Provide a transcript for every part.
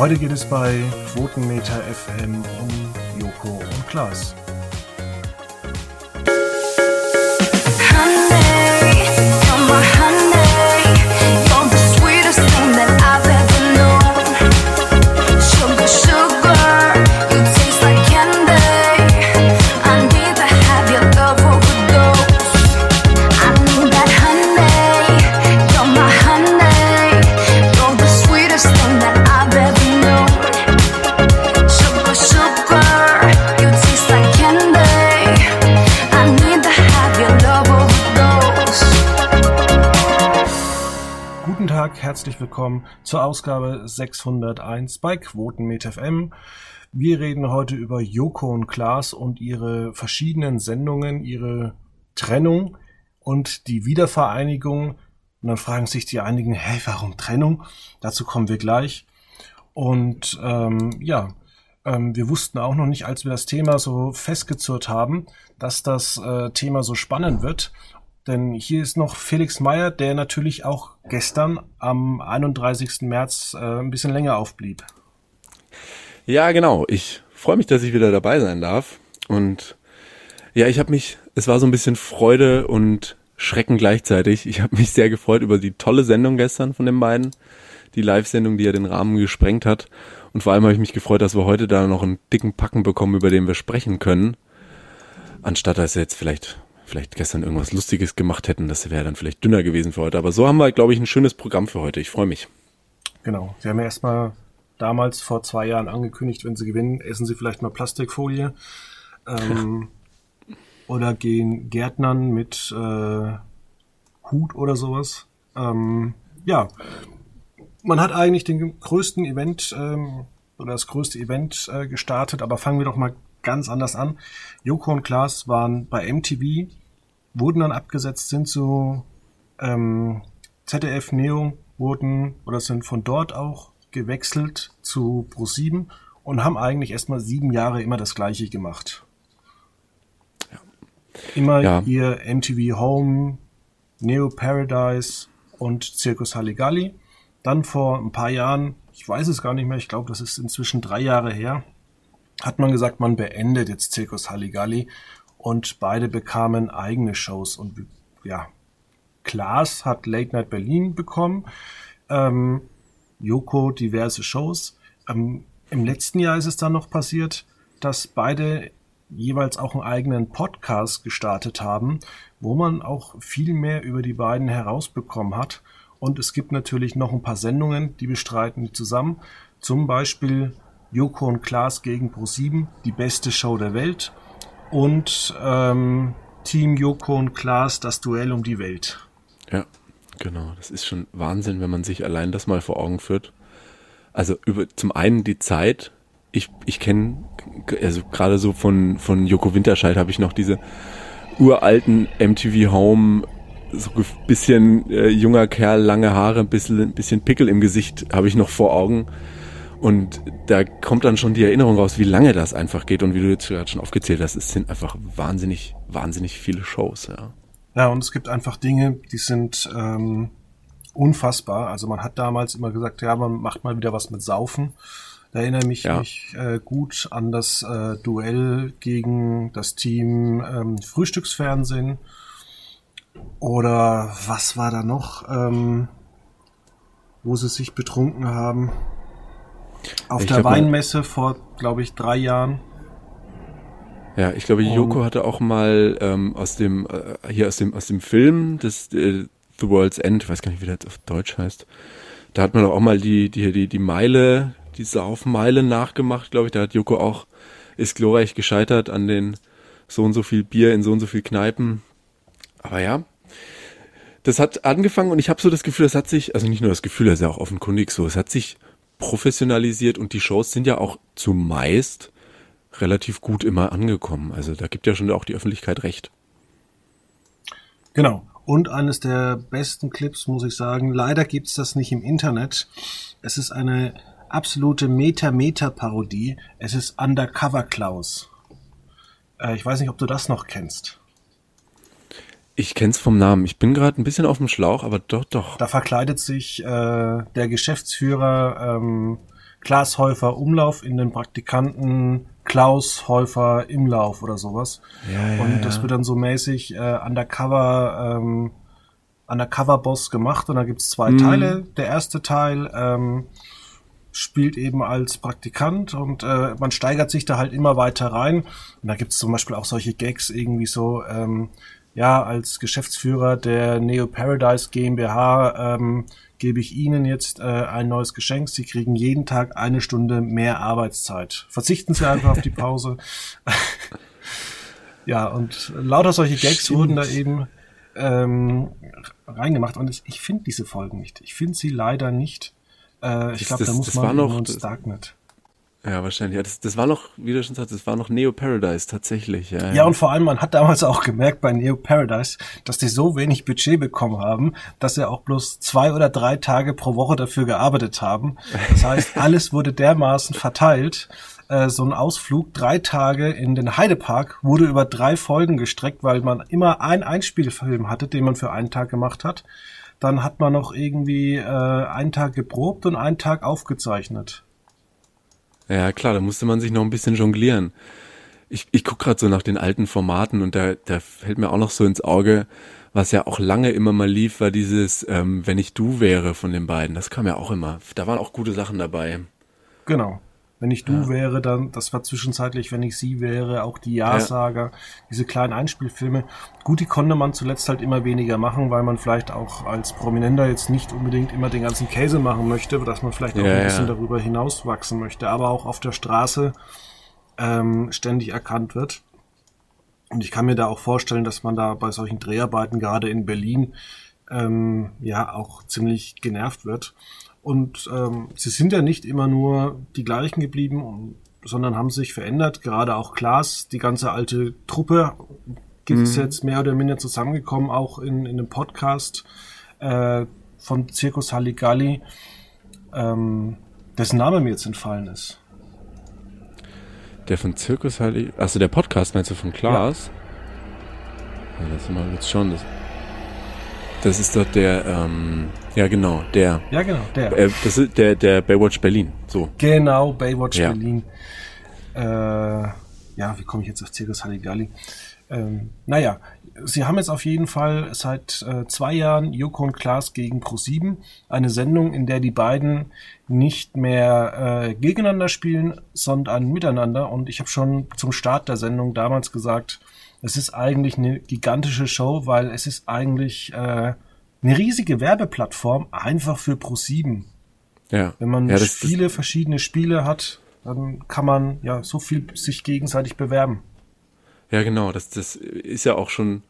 Heute geht es bei Quotenmeter FM um Joko und Klaas. Herzlich willkommen zur Ausgabe 601 bei Quotenmet FM. Wir reden heute über Joko und Klaas und ihre verschiedenen Sendungen, ihre Trennung und die Wiedervereinigung. Und dann fragen sich die einigen, hey, warum Trennung? Dazu kommen wir gleich. Und ähm, ja, ähm, wir wussten auch noch nicht, als wir das Thema so festgezurrt haben, dass das äh, Thema so spannend wird. Denn hier ist noch Felix Meyer, der natürlich auch gestern am 31. März äh, ein bisschen länger aufblieb. Ja, genau. Ich freue mich, dass ich wieder dabei sein darf. Und ja, ich habe mich, es war so ein bisschen Freude und Schrecken gleichzeitig. Ich habe mich sehr gefreut über die tolle Sendung gestern von den beiden. Die Live-Sendung, die ja den Rahmen gesprengt hat. Und vor allem habe ich mich gefreut, dass wir heute da noch einen dicken Packen bekommen, über den wir sprechen können. Anstatt dass jetzt vielleicht vielleicht gestern irgendwas Lustiges gemacht hätten. Das wäre dann vielleicht dünner gewesen für heute. Aber so haben wir, glaube ich, ein schönes Programm für heute. Ich freue mich. Genau. Sie haben ja erstmal damals vor zwei Jahren angekündigt, wenn Sie gewinnen, essen Sie vielleicht mal Plastikfolie. Ähm, oder gehen Gärtnern mit äh, Hut oder sowas. Ähm, ja, man hat eigentlich den größten Event ähm, oder das größte Event äh, gestartet, aber fangen wir doch mal ganz anders an. Joko und Klaas waren bei MTV wurden dann abgesetzt, sind zu ähm, ZDF Neo, wurden oder sind von dort auch gewechselt zu Pro7 und haben eigentlich erstmal sieben Jahre immer das gleiche gemacht. Ja. Immer ja. ihr MTV Home, Neo Paradise und Circus Halligalli. Dann vor ein paar Jahren, ich weiß es gar nicht mehr, ich glaube, das ist inzwischen drei Jahre her, hat man gesagt, man beendet jetzt Circus Halligalli und beide bekamen eigene Shows. Und ja, Klaas hat Late Night Berlin bekommen, ähm, Joko diverse Shows. Ähm, Im letzten Jahr ist es dann noch passiert, dass beide jeweils auch einen eigenen Podcast gestartet haben, wo man auch viel mehr über die beiden herausbekommen hat. Und es gibt natürlich noch ein paar Sendungen, die bestreiten die zusammen. Zum Beispiel Joko und Klaas gegen Pro7, die beste Show der Welt und ähm, Team Joko und Klaas, das Duell um die Welt. Ja, genau. Das ist schon Wahnsinn, wenn man sich allein das mal vor Augen führt. Also über zum einen die Zeit. Ich, ich kenne, also gerade so von, von Joko Winterscheid habe ich noch diese uralten MTV Home, so ein bisschen äh, junger Kerl, lange Haare, ein bisschen, bisschen Pickel im Gesicht habe ich noch vor Augen und da kommt dann schon die Erinnerung raus, wie lange das einfach geht und wie du jetzt gerade schon aufgezählt hast, es sind einfach wahnsinnig, wahnsinnig viele Shows, ja. Ja, und es gibt einfach Dinge, die sind ähm, unfassbar. Also man hat damals immer gesagt, ja, man macht mal wieder was mit Saufen. Da erinnere mich, ja. mich äh, gut an das äh, Duell gegen das Team ähm, Frühstücksfernsehen. Oder was war da noch, ähm, wo sie sich betrunken haben? Auf ich der Weinmesse mal, vor, glaube ich, drei Jahren. Ja, ich glaube, Joko hatte auch mal ähm, aus dem äh, hier aus dem aus dem Film des äh, The World's End, ich weiß gar nicht, wie das auf Deutsch heißt. Da hat man auch mal die die die die Meile, die Saufmeile nachgemacht, glaube ich. Da hat Joko auch ist glorreich gescheitert an den so und so viel Bier in so und so viel Kneipen. Aber ja, das hat angefangen und ich habe so das Gefühl, das hat sich, also nicht nur das Gefühl, das ist ja auch offenkundig so, es hat sich professionalisiert und die Shows sind ja auch zumeist relativ gut immer angekommen. Also da gibt ja schon auch die Öffentlichkeit recht. Genau. Und eines der besten Clips, muss ich sagen, leider gibt's das nicht im Internet. Es ist eine absolute Meta-Meta-Parodie. Es ist Undercover Klaus. Äh, ich weiß nicht, ob du das noch kennst. Ich kenn's vom Namen. Ich bin gerade ein bisschen auf dem Schlauch, aber doch, doch. Da verkleidet sich äh, der Geschäftsführer ähm, Klaas Häufer Umlauf in den Praktikanten Klaus Häufer Imlauf oder sowas. Ja, ja, und das wird dann so mäßig äh, undercover ähm, Undercover-Boss gemacht und da gibt's zwei mhm. Teile. Der erste Teil ähm, spielt eben als Praktikant und äh, man steigert sich da halt immer weiter rein. Und da gibt's zum Beispiel auch solche Gags irgendwie so, ähm, ja, als Geschäftsführer der Neo Paradise GmbH ähm, gebe ich Ihnen jetzt äh, ein neues Geschenk. Sie kriegen jeden Tag eine Stunde mehr Arbeitszeit. Verzichten Sie einfach auf die Pause. ja, und lauter solche Gags Stimmt. wurden da eben ähm, reingemacht. Und ich, ich finde diese Folgen nicht. Ich finde sie leider nicht. Äh, ich glaube, da muss man noch, ins Darknet. Ja, wahrscheinlich. Ja, das, das war noch, wie du schon sagst, das war noch Neo Paradise tatsächlich. Ja, ja, und vor allem, man hat damals auch gemerkt bei Neo Paradise, dass die so wenig Budget bekommen haben, dass sie auch bloß zwei oder drei Tage pro Woche dafür gearbeitet haben. Das heißt, alles wurde dermaßen verteilt. Äh, so ein Ausflug, drei Tage in den Heidepark, wurde über drei Folgen gestreckt, weil man immer einen Einspielfilm hatte, den man für einen Tag gemacht hat. Dann hat man noch irgendwie äh, einen Tag geprobt und einen Tag aufgezeichnet. Ja, klar, da musste man sich noch ein bisschen jonglieren. Ich, ich guck gerade so nach den alten Formaten und da, da fällt mir auch noch so ins Auge, was ja auch lange immer mal lief, war dieses ähm, Wenn ich du wäre von den beiden. Das kam ja auch immer. Da waren auch gute Sachen dabei. Genau. Wenn ich du ja. wäre, dann, das war zwischenzeitlich, wenn ich sie wäre, auch die Ja-Sager, ja. diese kleinen Einspielfilme. Gut, die konnte man zuletzt halt immer weniger machen, weil man vielleicht auch als Prominenter jetzt nicht unbedingt immer den ganzen Käse machen möchte, dass man vielleicht auch ja, ein bisschen darüber hinaus wachsen möchte, aber auch auf der Straße ähm, ständig erkannt wird. Und ich kann mir da auch vorstellen, dass man da bei solchen Dreharbeiten, gerade in Berlin, ähm, ja, auch ziemlich genervt wird. Und ähm, sie sind ja nicht immer nur die gleichen geblieben, sondern haben sich verändert. Gerade auch Klaas, die ganze alte Truppe, ist mhm. jetzt mehr oder minder zusammengekommen, auch in, in einem Podcast äh, von Circus Halligalli, ähm, dessen Name mir jetzt entfallen ist. Der von Circus Halligalli, also der Podcast meinst du von Klaas? Ja. ja das mal jetzt schon. Das, das ist doch der, ähm, ja, genau, der. Ja, genau, der. Äh, das ist der, der Baywatch Berlin, so. Genau, Baywatch ja. Berlin. Äh, ja, wie komme ich jetzt auf Circus Halligalli? Ähm, naja, sie haben jetzt auf jeden Fall seit äh, zwei Jahren Joko und Klaas gegen Pro7, eine Sendung, in der die beiden nicht mehr äh, gegeneinander spielen, sondern miteinander. Und ich habe schon zum Start der Sendung damals gesagt, es ist eigentlich eine gigantische Show, weil es ist eigentlich äh, eine riesige Werbeplattform einfach für Pro7. Ja. Wenn man ja, viele das, verschiedene Spiele hat, dann kann man ja so viel sich gegenseitig bewerben. Ja, genau. Das, das ist ja auch schon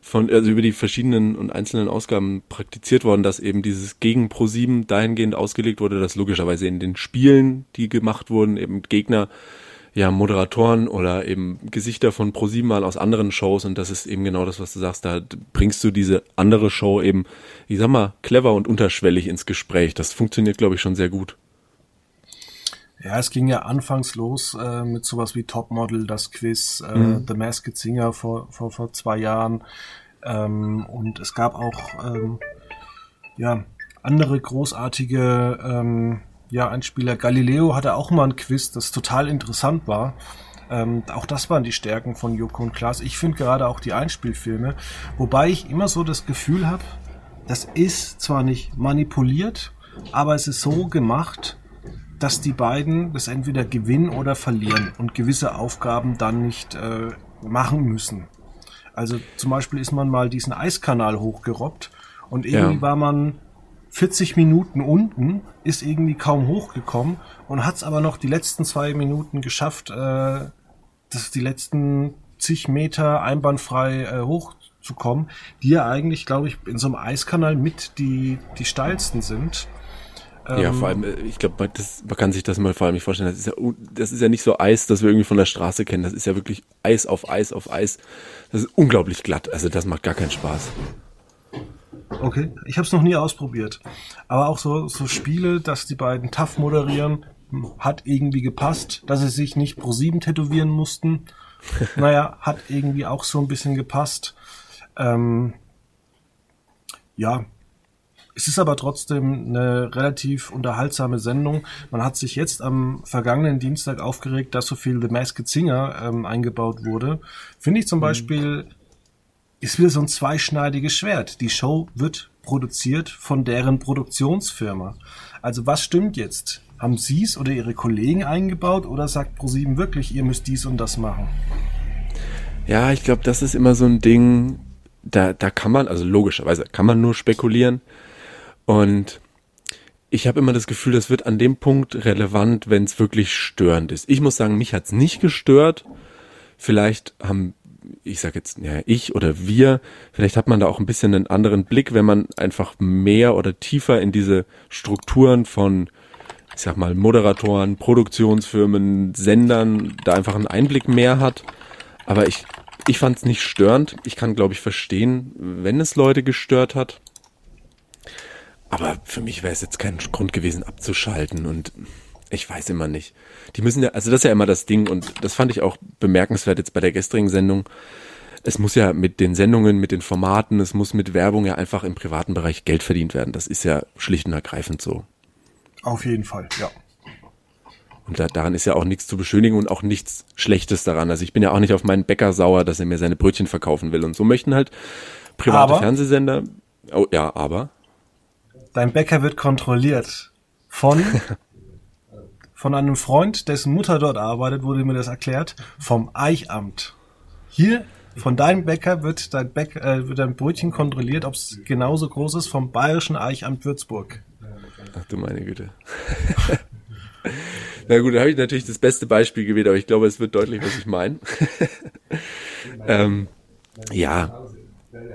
von, also über die verschiedenen und einzelnen Ausgaben praktiziert worden, dass eben dieses gegen Pro7 dahingehend ausgelegt wurde, dass logischerweise in den Spielen, die gemacht wurden, eben Gegner ja, Moderatoren oder eben Gesichter von ProSieben mal aus anderen Shows und das ist eben genau das, was du sagst. Da bringst du diese andere Show eben, ich sag mal, clever und unterschwellig ins Gespräch. Das funktioniert, glaube ich, schon sehr gut. Ja, es ging ja anfangs los äh, mit sowas wie Topmodel, das Quiz, äh, mhm. The Masked Singer vor, vor, vor zwei Jahren. Ähm, und es gab auch ähm, ja, andere großartige ähm, ja, ein Spieler Galileo hatte auch mal ein Quiz, das total interessant war. Ähm, auch das waren die Stärken von Joko und Klaas. Ich finde gerade auch die Einspielfilme, wobei ich immer so das Gefühl habe, das ist zwar nicht manipuliert, aber es ist so gemacht, dass die beiden das entweder gewinnen oder verlieren und gewisse Aufgaben dann nicht äh, machen müssen. Also zum Beispiel ist man mal diesen Eiskanal hochgerobbt und irgendwie ja. war man 40 Minuten unten, ist irgendwie kaum hochgekommen und hat es aber noch die letzten zwei Minuten geschafft, äh, das die letzten zig Meter einbahnfrei äh, hochzukommen, die ja eigentlich, glaube ich, in so einem Eiskanal mit die, die steilsten sind. Ja, vor allem, äh, ich glaube, man, man kann sich das mal vor allem nicht vorstellen. Das ist, ja, das ist ja nicht so Eis, das wir irgendwie von der Straße kennen. Das ist ja wirklich Eis auf Eis auf Eis. Das ist unglaublich glatt. Also das macht gar keinen Spaß. Okay, ich habe es noch nie ausprobiert. Aber auch so, so Spiele, dass die beiden tough moderieren, hat irgendwie gepasst, dass sie sich nicht pro sieben tätowieren mussten. naja, hat irgendwie auch so ein bisschen gepasst. Ähm, ja, Es ist aber trotzdem eine relativ unterhaltsame Sendung. Man hat sich jetzt am vergangenen Dienstag aufgeregt, dass so viel The Masked Singer ähm, eingebaut wurde. Finde ich zum mhm. Beispiel, ist wieder so ein zweischneidiges Schwert. Die Show wird produziert von deren Produktionsfirma. Also was stimmt jetzt? Haben Sie es oder Ihre Kollegen eingebaut oder sagt ProSieben wirklich, ihr müsst dies und das machen? Ja, ich glaube, das ist immer so ein Ding, da, da kann man, also logischerweise kann man nur spekulieren. Und ich habe immer das Gefühl, das wird an dem Punkt relevant, wenn es wirklich störend ist. Ich muss sagen, mich hat's nicht gestört. Vielleicht haben, ich sage jetzt, ja, ich oder wir, vielleicht hat man da auch ein bisschen einen anderen Blick, wenn man einfach mehr oder tiefer in diese Strukturen von, ich sag mal, Moderatoren, Produktionsfirmen, Sendern, da einfach einen Einblick mehr hat. Aber ich, ich fand es nicht störend. Ich kann, glaube ich, verstehen, wenn es Leute gestört hat. Aber für mich wäre es jetzt kein Grund gewesen, abzuschalten und ich weiß immer nicht. Die müssen ja, also das ist ja immer das Ding und das fand ich auch bemerkenswert jetzt bei der gestrigen Sendung. Es muss ja mit den Sendungen, mit den Formaten, es muss mit Werbung ja einfach im privaten Bereich Geld verdient werden. Das ist ja schlicht und ergreifend so. Auf jeden Fall, ja. Und da, daran ist ja auch nichts zu beschönigen und auch nichts Schlechtes daran. Also ich bin ja auch nicht auf meinen Bäcker sauer, dass er mir seine Brötchen verkaufen will. Und so möchten halt private aber, Fernsehsender. Oh ja, aber. Dein Bäcker wird kontrolliert von, von einem Freund, dessen Mutter dort arbeitet, wurde mir das erklärt, vom Eichamt. Hier von deinem Bäcker wird dein, Bäck, äh, wird dein Brötchen kontrolliert, ob es genauso groß ist vom Bayerischen Eichamt Würzburg. Ach du meine Güte. Na gut, da habe ich natürlich das beste Beispiel gewählt, aber ich glaube, es wird deutlich, was ich meine. ähm, ja,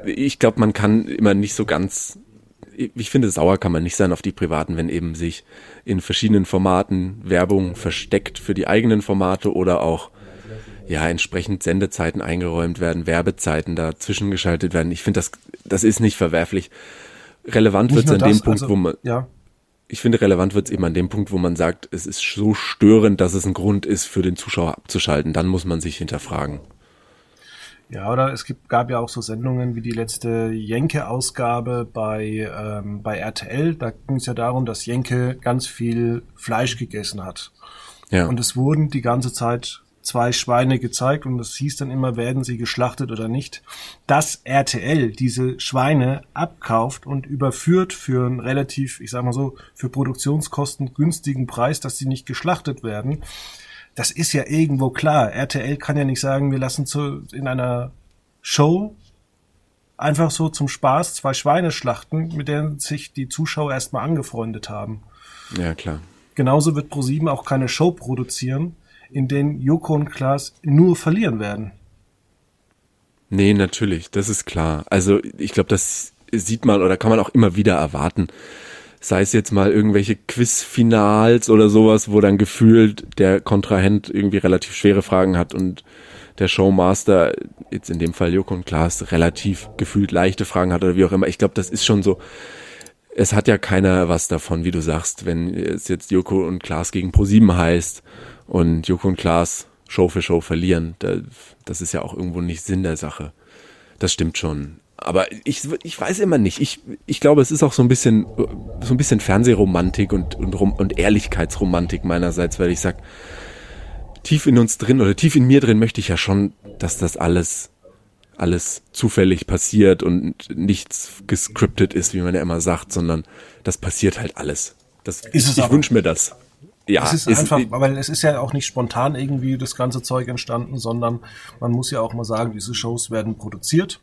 ich glaube, man kann immer nicht so ganz ich finde, sauer kann man nicht sein auf die Privaten, wenn eben sich in verschiedenen Formaten Werbung versteckt für die eigenen Formate oder auch ja entsprechend Sendezeiten eingeräumt werden, Werbezeiten dazwischen geschaltet werden. Ich finde, das, das ist nicht verwerflich. Relevant wird es an das, dem Punkt, also, wo man. Ja. Ich finde, relevant wird es eben an dem Punkt, wo man sagt, es ist so störend, dass es ein Grund ist, für den Zuschauer abzuschalten. Dann muss man sich hinterfragen. Ja, oder es gibt, gab ja auch so Sendungen wie die letzte Jenke-Ausgabe bei, ähm, bei RTL. Da ging es ja darum, dass Jenke ganz viel Fleisch gegessen hat. Ja. Und es wurden die ganze Zeit zwei Schweine gezeigt und es hieß dann immer, werden sie geschlachtet oder nicht. Dass RTL diese Schweine abkauft und überführt für einen relativ, ich sag mal so, für Produktionskosten günstigen Preis, dass sie nicht geschlachtet werden, das ist ja irgendwo klar. RTL kann ja nicht sagen, wir lassen zu, in einer Show einfach so zum Spaß zwei Schweine schlachten, mit denen sich die Zuschauer erstmal angefreundet haben. Ja, klar. Genauso wird ProSieben auch keine Show produzieren, in denen Joko und Klaas nur verlieren werden. Nee, natürlich, das ist klar. Also ich glaube, das sieht man oder kann man auch immer wieder erwarten sei es jetzt mal irgendwelche Quizfinals oder sowas, wo dann gefühlt der Kontrahent irgendwie relativ schwere Fragen hat und der Showmaster, jetzt in dem Fall Joko und Klaas, relativ gefühlt leichte Fragen hat oder wie auch immer. Ich glaube, das ist schon so. Es hat ja keiner was davon, wie du sagst, wenn es jetzt Joko und Klaas gegen Pro7 heißt und Joko und Klaas Show für Show verlieren. Das ist ja auch irgendwo nicht Sinn der Sache. Das stimmt schon aber ich, ich weiß immer nicht. Ich, ich glaube, es ist auch so ein bisschen, so ein bisschen Fernsehromantik und, und, und Ehrlichkeitsromantik meinerseits, weil ich sag, tief in uns drin oder tief in mir drin möchte ich ja schon, dass das alles, alles zufällig passiert und nichts gescriptet ist, wie man ja immer sagt, sondern das passiert halt alles. Das, ist ich, ich wünsche mir das. Ja, es ist, ist einfach, weil es ist ja auch nicht spontan irgendwie das ganze Zeug entstanden, sondern man muss ja auch mal sagen, diese Shows werden produziert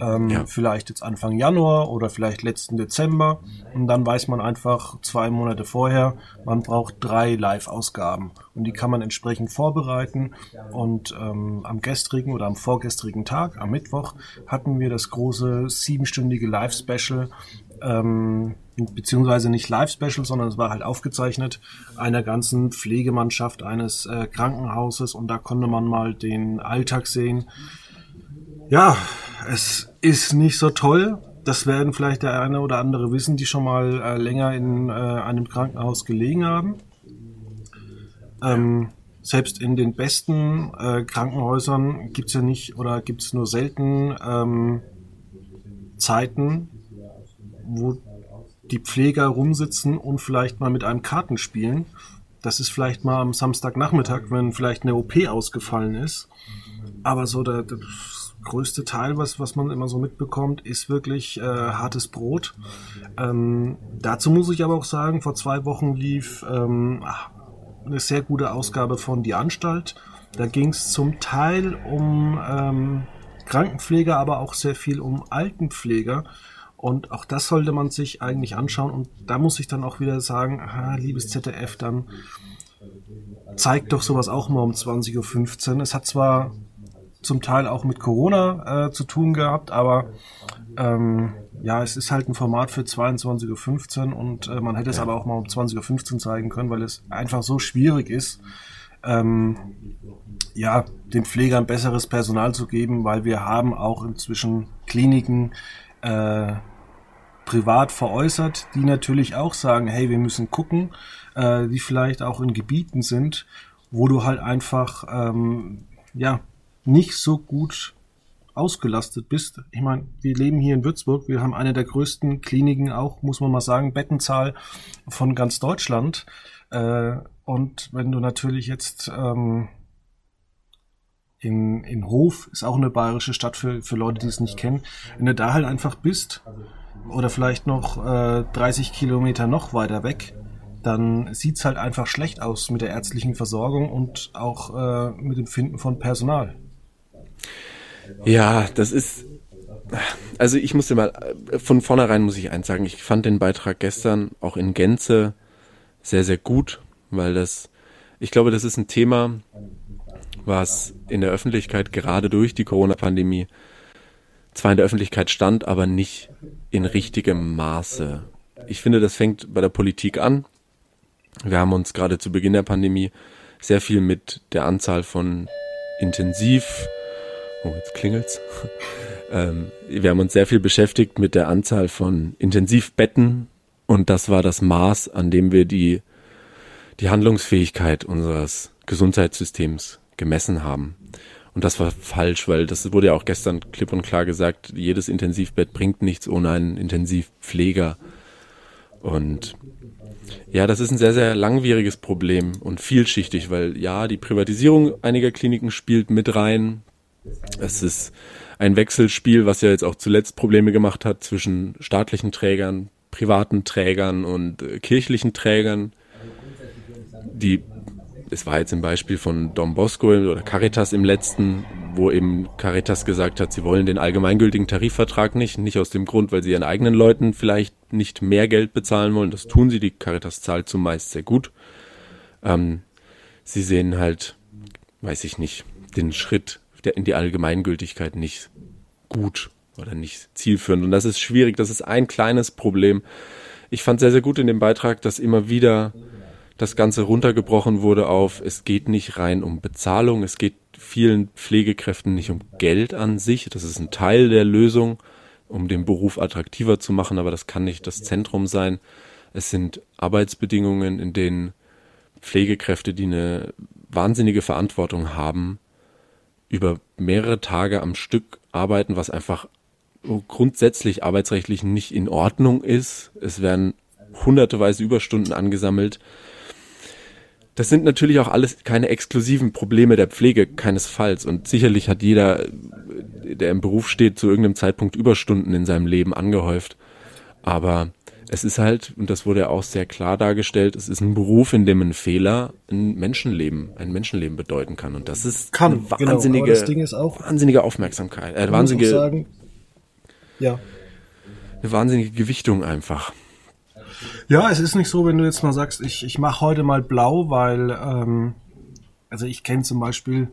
ähm, ja. Vielleicht jetzt Anfang Januar oder vielleicht letzten Dezember. Und dann weiß man einfach zwei Monate vorher, man braucht drei Live-Ausgaben. Und die kann man entsprechend vorbereiten. Und ähm, am gestrigen oder am vorgestrigen Tag, am Mittwoch, hatten wir das große siebenstündige Live-Special. Ähm, beziehungsweise nicht Live-Special, sondern es war halt aufgezeichnet einer ganzen Pflegemannschaft eines äh, Krankenhauses und da konnte man mal den Alltag sehen. Ja, es ist nicht so toll. Das werden vielleicht der eine oder andere wissen, die schon mal äh, länger in äh, einem Krankenhaus gelegen haben. Ähm, selbst in den besten äh, Krankenhäusern gibt es ja nicht oder gibt es nur selten ähm, Zeiten, wo die Pfleger rumsitzen und vielleicht mal mit einem Karten spielen. Das ist vielleicht mal am Samstagnachmittag, wenn vielleicht eine OP ausgefallen ist. Aber so der, größte Teil, was, was man immer so mitbekommt, ist wirklich äh, hartes Brot. Ähm, dazu muss ich aber auch sagen, vor zwei Wochen lief ähm, eine sehr gute Ausgabe von Die Anstalt. Da ging es zum Teil um ähm, Krankenpfleger, aber auch sehr viel um Altenpfleger. Und auch das sollte man sich eigentlich anschauen. Und da muss ich dann auch wieder sagen, aha, liebes ZDF, dann zeigt doch sowas auch mal um 20.15 Uhr. Es hat zwar zum Teil auch mit Corona äh, zu tun gehabt, aber ähm, ja, es ist halt ein Format für 22.15 Uhr und äh, man hätte es aber auch mal um 20.15 Uhr zeigen können, weil es einfach so schwierig ist, ähm, ja, den Pflegern besseres Personal zu geben, weil wir haben auch inzwischen Kliniken äh, privat veräußert, die natürlich auch sagen, hey, wir müssen gucken, äh, die vielleicht auch in Gebieten sind, wo du halt einfach ähm, ja nicht so gut ausgelastet bist. Ich meine, wir leben hier in Würzburg, wir haben eine der größten Kliniken auch, muss man mal sagen, Bettenzahl von ganz Deutschland. Äh, und wenn du natürlich jetzt ähm, in, in Hof, ist auch eine bayerische Stadt für, für Leute, die es nicht kennen, wenn du da halt einfach bist oder vielleicht noch äh, 30 Kilometer noch weiter weg, dann sieht's halt einfach schlecht aus mit der ärztlichen Versorgung und auch äh, mit dem Finden von Personal. Ja, das ist. Also ich musste mal, von vornherein muss ich eins sagen, ich fand den Beitrag gestern auch in Gänze sehr, sehr gut, weil das, ich glaube, das ist ein Thema, was in der Öffentlichkeit gerade durch die Corona-Pandemie zwar in der Öffentlichkeit stand, aber nicht in richtigem Maße. Ich finde, das fängt bei der Politik an. Wir haben uns gerade zu Beginn der Pandemie sehr viel mit der Anzahl von intensiv Oh, jetzt klingelt's. ähm, wir haben uns sehr viel beschäftigt mit der Anzahl von Intensivbetten und das war das Maß, an dem wir die, die Handlungsfähigkeit unseres Gesundheitssystems gemessen haben. Und das war falsch, weil das wurde ja auch gestern klipp und klar gesagt, jedes Intensivbett bringt nichts ohne einen Intensivpfleger. Und ja, das ist ein sehr, sehr langwieriges Problem und vielschichtig, weil ja, die Privatisierung einiger Kliniken spielt mit rein. Es ist ein Wechselspiel, was ja jetzt auch zuletzt Probleme gemacht hat zwischen staatlichen Trägern, privaten Trägern und äh, kirchlichen Trägern. Die, es war jetzt ein Beispiel von Dom Bosco oder Caritas im letzten, wo eben Caritas gesagt hat, sie wollen den allgemeingültigen Tarifvertrag nicht, nicht aus dem Grund, weil sie ihren eigenen Leuten vielleicht nicht mehr Geld bezahlen wollen. Das tun sie, die Caritas zahlt zumeist sehr gut. Ähm, sie sehen halt, weiß ich nicht, den Schritt in die Allgemeingültigkeit nicht gut oder nicht zielführend. Und das ist schwierig. Das ist ein kleines Problem. Ich fand sehr, sehr gut in dem Beitrag, dass immer wieder das Ganze runtergebrochen wurde auf, es geht nicht rein um Bezahlung, es geht vielen Pflegekräften nicht um Geld an sich. Das ist ein Teil der Lösung, um den Beruf attraktiver zu machen, aber das kann nicht das Zentrum sein. Es sind Arbeitsbedingungen, in denen Pflegekräfte, die eine wahnsinnige Verantwortung haben, über mehrere Tage am Stück arbeiten, was einfach grundsätzlich arbeitsrechtlich nicht in Ordnung ist. Es werden hunderteweise Überstunden angesammelt. Das sind natürlich auch alles keine exklusiven Probleme der Pflege, keinesfalls. Und sicherlich hat jeder, der im Beruf steht, zu irgendeinem Zeitpunkt Überstunden in seinem Leben angehäuft. Aber es ist halt, und das wurde ja auch sehr klar dargestellt, es ist ein Beruf, in dem ein Fehler ein Menschenleben, ein Menschenleben bedeuten kann. Und das ist kann, eine wahnsinnige, genau, ist auch, wahnsinnige Aufmerksamkeit, äh, wahnsinnige, sagen, ja. eine wahnsinnige Gewichtung einfach. Ja, es ist nicht so, wenn du jetzt mal sagst, ich, ich mache heute mal blau, weil, ähm, also ich kenne zum Beispiel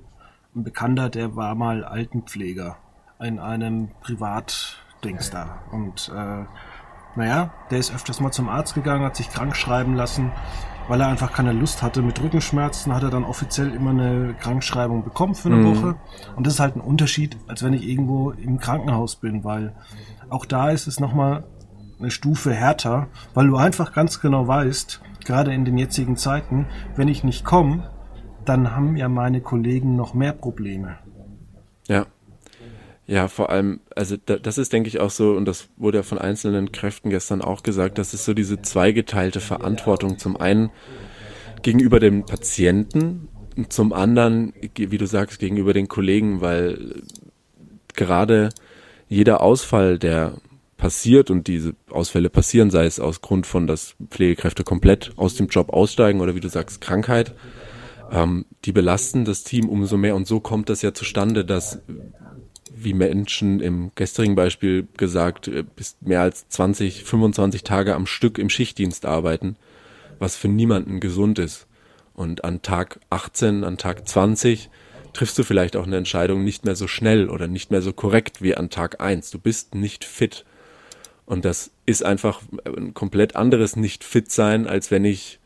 einen Bekannter, der war mal Altenpfleger in einem Privatdings da. Und äh, naja, der ist öfters mal zum Arzt gegangen, hat sich krank schreiben lassen, weil er einfach keine Lust hatte. Mit Rückenschmerzen hat er dann offiziell immer eine Krankschreibung bekommen für eine mhm. Woche. Und das ist halt ein Unterschied, als wenn ich irgendwo im Krankenhaus bin, weil auch da ist es nochmal eine Stufe härter, weil du einfach ganz genau weißt, gerade in den jetzigen Zeiten, wenn ich nicht komme, dann haben ja meine Kollegen noch mehr Probleme. Ja. Ja, vor allem, also da, das ist, denke ich, auch so, und das wurde ja von einzelnen Kräften gestern auch gesagt, das ist so diese zweigeteilte Verantwortung. Zum einen gegenüber dem Patienten zum anderen, wie du sagst, gegenüber den Kollegen, weil gerade jeder Ausfall, der passiert und diese Ausfälle passieren, sei es aus Grund von, dass Pflegekräfte komplett aus dem Job aussteigen oder wie du sagst, Krankheit, ähm, die belasten das Team umso mehr und so kommt das ja zustande, dass wie Menschen im gestrigen Beispiel gesagt, äh, bis mehr als 20, 25 Tage am Stück im Schichtdienst arbeiten, was für niemanden gesund ist. Und an Tag 18, an Tag 20 triffst du vielleicht auch eine Entscheidung nicht mehr so schnell oder nicht mehr so korrekt wie an Tag 1. Du bist nicht fit. Und das ist einfach ein komplett anderes Nicht-Fit-Sein, als wenn ich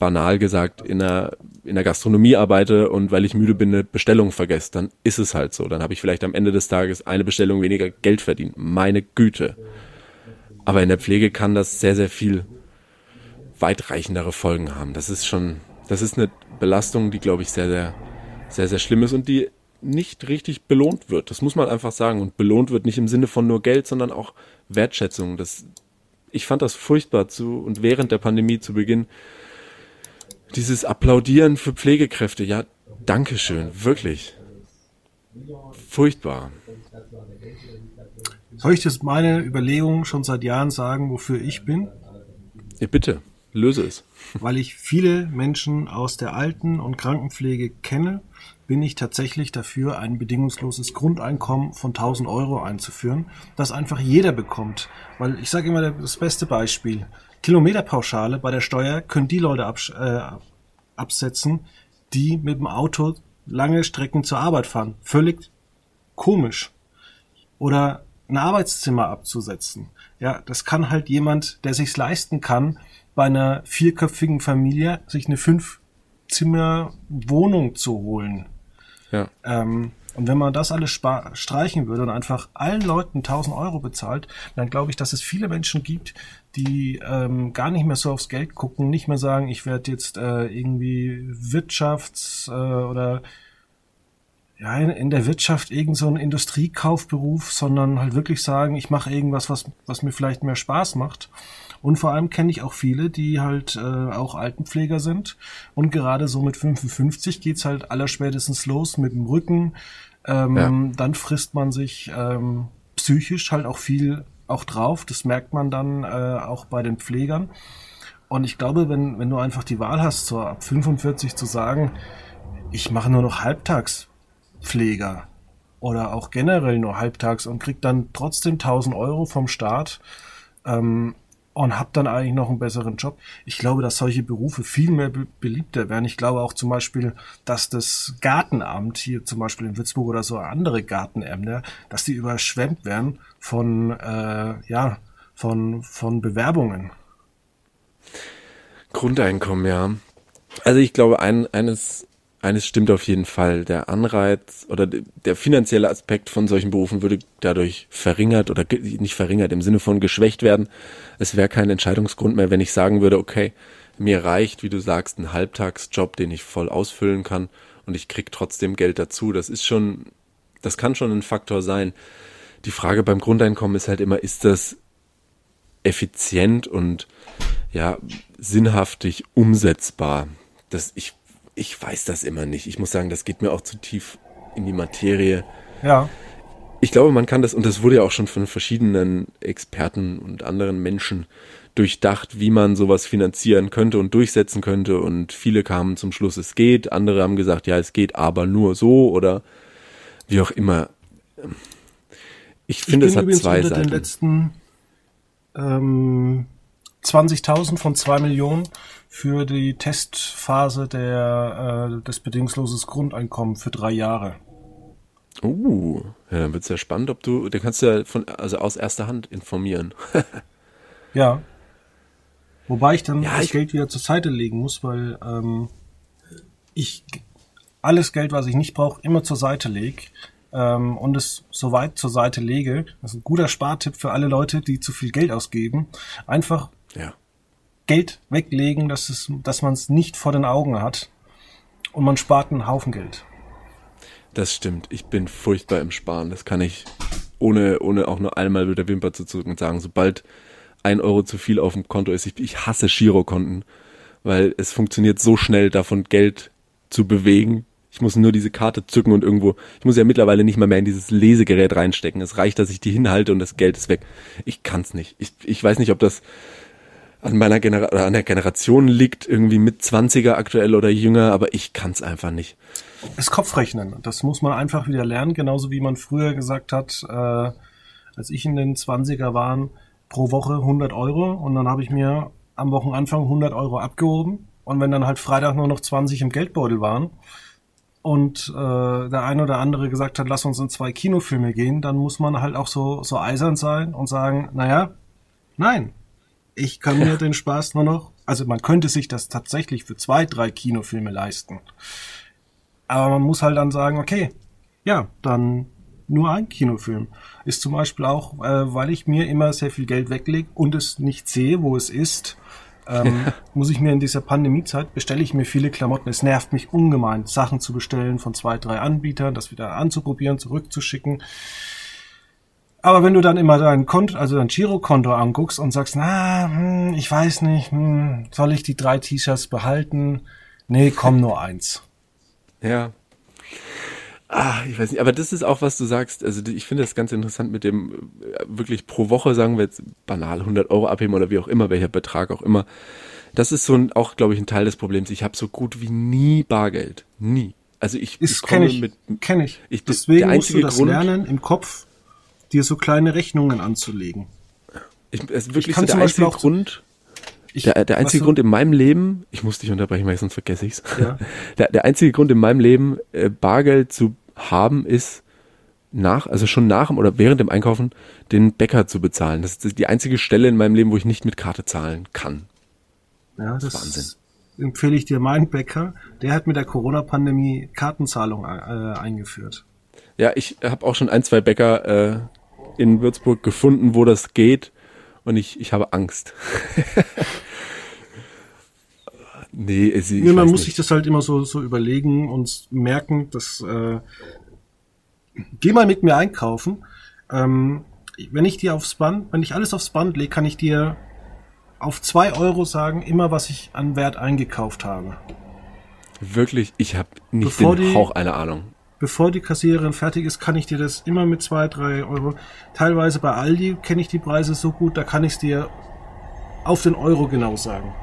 banal gesagt in der, in der Gastronomie arbeite und weil ich müde bin, eine Bestellung vergesse, dann ist es halt so. Dann habe ich vielleicht am Ende des Tages eine Bestellung weniger Geld verdient. Meine Güte. Aber in der Pflege kann das sehr, sehr viel weitreichendere Folgen haben. Das ist schon, das ist eine Belastung, die, glaube ich, sehr, sehr, sehr, sehr schlimm ist und die nicht richtig belohnt wird. Das muss man einfach sagen. Und belohnt wird nicht im Sinne von nur Geld, sondern auch Wertschätzung. Das, ich fand das furchtbar zu und während der Pandemie zu Beginn dieses Applaudieren für Pflegekräfte. Ja, Dankeschön, wirklich. Furchtbar. Soll ich das meine Überlegungen schon seit Jahren sagen, wofür ich bin? Ja, bitte, löse es. Weil ich viele Menschen aus der Alten- und Krankenpflege kenne, bin ich tatsächlich dafür, ein bedingungsloses Grundeinkommen von 1000 Euro einzuführen, das einfach jeder bekommt. Weil ich sage immer das beste Beispiel. Kilometerpauschale bei der Steuer können die Leute abs äh, absetzen, die mit dem Auto lange Strecken zur Arbeit fahren. Völlig komisch. Oder ein Arbeitszimmer abzusetzen. Ja, das kann halt jemand, der sich's leisten kann, bei einer vierköpfigen Familie sich eine Fünf-Zimmer-Wohnung zu holen. Ja. Ähm, und wenn man das alles streichen würde und einfach allen Leuten 1000 Euro bezahlt, dann glaube ich, dass es viele Menschen gibt, die ähm, gar nicht mehr so aufs Geld gucken, nicht mehr sagen, ich werde jetzt äh, irgendwie Wirtschafts- äh, oder ja, in, in der Wirtschaft irgend so ein Industriekaufberuf, sondern halt wirklich sagen, ich mache irgendwas, was, was mir vielleicht mehr Spaß macht. Und vor allem kenne ich auch viele, die halt äh, auch Altenpfleger sind. Und gerade so mit 55 geht's halt allerspätestens los mit dem Rücken. Ähm, ja. Dann frisst man sich ähm, psychisch halt auch viel auch drauf. Das merkt man dann äh, auch bei den Pflegern. Und ich glaube, wenn, wenn du einfach die Wahl hast, so ab 45 zu sagen, ich mache nur noch halbtags Pfleger oder auch generell nur halbtags und kriegt dann trotzdem 1000 Euro vom Staat ähm, und hab dann eigentlich noch einen besseren Job. Ich glaube, dass solche Berufe viel mehr be beliebter werden. Ich glaube auch zum Beispiel, dass das Gartenamt hier zum Beispiel in Würzburg oder so andere Gartenämter, dass die überschwemmt werden von äh, ja von von Bewerbungen. Grundeinkommen, ja. Also ich glaube, ein, eines eines stimmt auf jeden Fall. Der Anreiz oder der finanzielle Aspekt von solchen Berufen würde dadurch verringert oder nicht verringert im Sinne von geschwächt werden. Es wäre kein Entscheidungsgrund mehr, wenn ich sagen würde, okay, mir reicht, wie du sagst, ein Halbtagsjob, den ich voll ausfüllen kann und ich krieg trotzdem Geld dazu. Das ist schon, das kann schon ein Faktor sein. Die Frage beim Grundeinkommen ist halt immer, ist das effizient und ja, sinnhaftig umsetzbar? Das, ich ich weiß das immer nicht. Ich muss sagen, das geht mir auch zu tief in die Materie. Ja. Ich glaube, man kann das, und das wurde ja auch schon von verschiedenen Experten und anderen Menschen durchdacht, wie man sowas finanzieren könnte und durchsetzen könnte. Und viele kamen zum Schluss, es geht. Andere haben gesagt, ja, es geht aber nur so oder wie auch immer. Ich finde, es hat zwei Seiten. Den letzten ähm, 20.000 von zwei Millionen für die Testphase der, äh, des bedingungsloses Grundeinkommen für drei Jahre. Uh, ja, dann wird's ja spannend, ob du, dann kannst du ja von, also aus erster Hand informieren. ja. Wobei ich dann ja, das ich Geld wieder zur Seite legen muss, weil ähm, ich alles Geld, was ich nicht brauche, immer zur Seite lege ähm, und es so weit zur Seite lege. Das ist ein guter Spartipp für alle Leute, die zu viel Geld ausgeben. Einfach ja. Geld weglegen, dass, es, dass man es nicht vor den Augen hat und man spart einen Haufen Geld. Das stimmt. Ich bin furchtbar im Sparen. Das kann ich ohne, ohne auch nur einmal mit der Wimper zu zucken sagen. Sobald ein Euro zu viel auf dem Konto ist, ich, ich hasse Girokonten, weil es funktioniert so schnell, davon Geld zu bewegen. Ich muss nur diese Karte zücken und irgendwo, ich muss ja mittlerweile nicht mal mehr in dieses Lesegerät reinstecken. Es reicht, dass ich die hinhalte und das Geld ist weg. Ich kann's nicht. Ich, ich weiß nicht, ob das an meiner Genera an der Generation liegt, irgendwie mit 20er aktuell oder jünger, aber ich kann's einfach nicht. Das Kopfrechnen, das muss man einfach wieder lernen, genauso wie man früher gesagt hat, äh, als ich in den 20er waren, pro Woche 100 Euro und dann habe ich mir am Wochenanfang 100 Euro abgehoben und wenn dann halt Freitag nur noch 20 im Geldbeutel waren und äh, der eine oder andere gesagt hat, lass uns in zwei Kinofilme gehen, dann muss man halt auch so, so eisern sein und sagen, naja, nein, ich kann mir den Spaß nur noch, also man könnte sich das tatsächlich für zwei, drei Kinofilme leisten. Aber man muss halt dann sagen, okay, ja, dann nur ein Kinofilm. Ist zum Beispiel auch, äh, weil ich mir immer sehr viel Geld weglege und es nicht sehe, wo es ist, ähm, muss ich mir in dieser Pandemiezeit, bestelle ich mir viele Klamotten. Es nervt mich ungemein, Sachen zu bestellen von zwei, drei Anbietern, das wieder anzuprobieren, zurückzuschicken. Aber wenn du dann immer dein Konto, also dein Girokonto anguckst und sagst, na, hm, ich weiß nicht, hm, soll ich die drei T-Shirts behalten? Nee, komm nur eins. Ja. Ah, ich weiß nicht, aber das ist auch, was du sagst. Also ich finde das ganz interessant mit dem äh, wirklich pro Woche, sagen wir jetzt banal 100 Euro abheben oder wie auch immer, welcher Betrag auch immer. Das ist so ein, auch, glaube ich, ein Teil des Problems. Ich habe so gut wie nie Bargeld. Nie. Also ich, ist, ich komme ich, mit. Kenne ich. ich. Deswegen der musst du das Grund, lernen, im Kopf dir so kleine Rechnungen anzulegen. Ich, es ist wirklich so der einzige Grund. Ich, der, der einzige Grund in meinem Leben, ich muss dich unterbrechen, weil sonst vergesse ich's. Ja. Der, der einzige Grund in meinem Leben, äh, Bargeld zu haben, ist nach, also schon nach dem oder während dem Einkaufen, den Bäcker zu bezahlen. Das ist die einzige Stelle in meinem Leben, wo ich nicht mit Karte zahlen kann. Ja, das, das Wahnsinn. empfehle ich dir meinen Bäcker. Der hat mit der Corona-Pandemie Kartenzahlung äh, eingeführt. Ja, ich habe auch schon ein, zwei Bäcker äh, in Würzburg gefunden, wo das geht. Und ich, ich habe Angst. Nee, es, nee man muss nicht. sich das halt immer so, so überlegen und merken, dass äh, geh mal mit mir einkaufen. Ähm, wenn ich dir aufs Band, wenn ich alles aufs Band lege, kann ich dir auf zwei Euro sagen, immer was ich an Wert eingekauft habe. Wirklich, ich habe nicht bevor den Hauch einer Ahnung. Bevor die Kassiererin fertig ist, kann ich dir das immer mit zwei, drei Euro. Teilweise bei Aldi kenne ich die Preise so gut, da kann ich es dir auf den Euro genau sagen.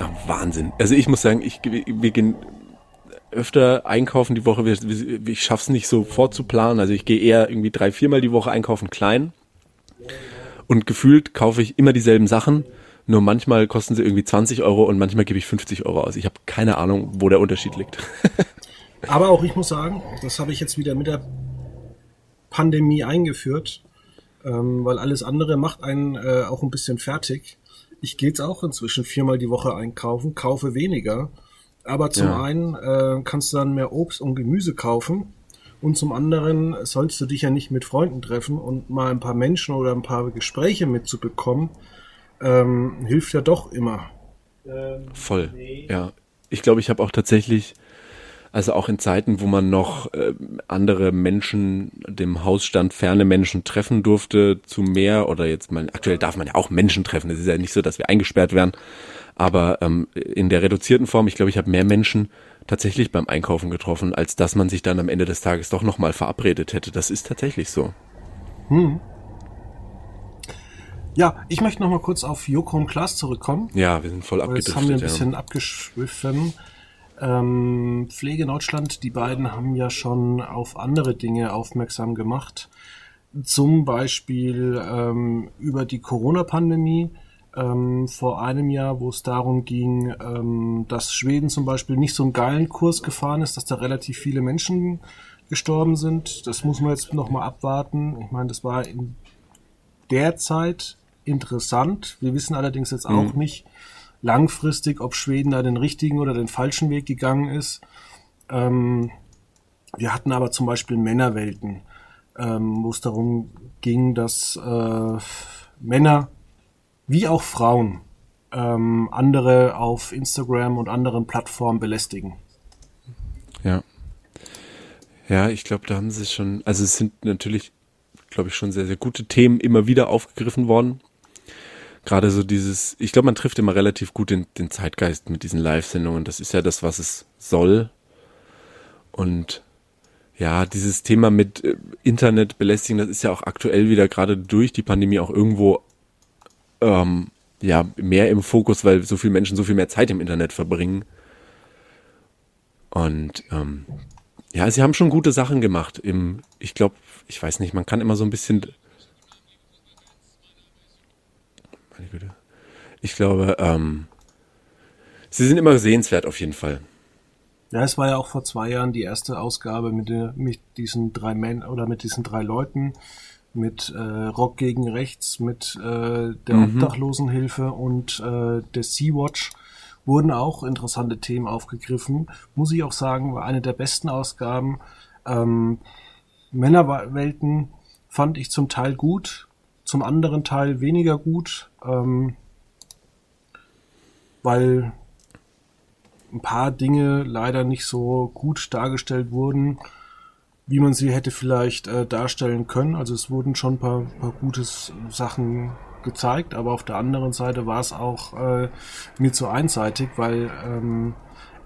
Ach, Wahnsinn. Also ich muss sagen, ich, wir gehen öfter einkaufen die Woche. Ich schaff's nicht so vorzuplanen. Also ich gehe eher irgendwie drei, viermal die Woche einkaufen klein. Und gefühlt kaufe ich immer dieselben Sachen. Nur manchmal kosten sie irgendwie 20 Euro und manchmal gebe ich 50 Euro aus. Ich habe keine Ahnung, wo der Unterschied liegt. Aber auch ich muss sagen, das habe ich jetzt wieder mit der Pandemie eingeführt, ähm, weil alles andere macht einen äh, auch ein bisschen fertig. Ich gehe jetzt auch inzwischen viermal die Woche einkaufen, kaufe weniger. Aber zum ja. einen äh, kannst du dann mehr Obst und Gemüse kaufen. Und zum anderen sollst du dich ja nicht mit Freunden treffen und mal ein paar Menschen oder ein paar Gespräche mitzubekommen, ähm, hilft ja doch immer. Voll, ja. Ich glaube, ich habe auch tatsächlich also auch in Zeiten, wo man noch äh, andere Menschen, dem Hausstand ferne Menschen treffen durfte, zu mehr oder jetzt mal, aktuell darf man ja auch Menschen treffen. Es ist ja nicht so, dass wir eingesperrt werden. Aber ähm, in der reduzierten Form, ich glaube, ich habe mehr Menschen tatsächlich beim Einkaufen getroffen, als dass man sich dann am Ende des Tages doch nochmal verabredet hätte. Das ist tatsächlich so. Hm. Ja, ich möchte noch mal kurz auf Joko und Klaas zurückkommen. Ja, wir sind voll abgedriftet. Jetzt haben wir ein bisschen ja. abgeschwiffen. Ähm, Pflege Deutschland, die beiden haben ja schon auf andere Dinge aufmerksam gemacht. Zum Beispiel ähm, über die Corona-Pandemie ähm, vor einem Jahr, wo es darum ging, ähm, dass Schweden zum Beispiel nicht so einen geilen Kurs gefahren ist, dass da relativ viele Menschen gestorben sind. Das muss man jetzt nochmal abwarten. Ich meine, das war in der Zeit interessant. Wir wissen allerdings jetzt auch mhm. nicht, langfristig, ob Schweden da den richtigen oder den falschen Weg gegangen ist. Ähm, wir hatten aber zum Beispiel Männerwelten, ähm, wo es darum ging, dass äh, Männer wie auch Frauen ähm, andere auf Instagram und anderen Plattformen belästigen. Ja. Ja, ich glaube, da haben sie schon, also es sind natürlich, glaube ich, schon sehr, sehr gute Themen immer wieder aufgegriffen worden. Gerade so dieses, ich glaube, man trifft immer relativ gut den, den Zeitgeist mit diesen Live-Sendungen. Das ist ja das, was es soll. Und ja, dieses Thema mit äh, Internet belästigen, das ist ja auch aktuell wieder gerade durch die Pandemie auch irgendwo ähm, ja mehr im Fokus, weil so viele Menschen so viel mehr Zeit im Internet verbringen. Und ähm, ja, sie haben schon gute Sachen gemacht. Im, ich glaube, ich weiß nicht, man kann immer so ein bisschen. Meine Güte. Ich glaube, ähm, sie sind immer sehenswert auf jeden Fall. Ja, es war ja auch vor zwei Jahren die erste Ausgabe mit, der, mit diesen drei Männern oder mit diesen drei Leuten, mit äh, Rock gegen Rechts, mit äh, der mhm. Obdachlosenhilfe und äh, der Sea-Watch wurden auch interessante Themen aufgegriffen. Muss ich auch sagen, war eine der besten Ausgaben. Ähm, Männerwelten fand ich zum Teil gut, zum anderen Teil weniger gut, ähm, weil ein paar Dinge leider nicht so gut dargestellt wurden, wie man sie hätte vielleicht äh, darstellen können. Also es wurden schon ein paar, paar gute Sachen gezeigt, aber auf der anderen Seite war es auch äh, mir zu einseitig, weil ähm,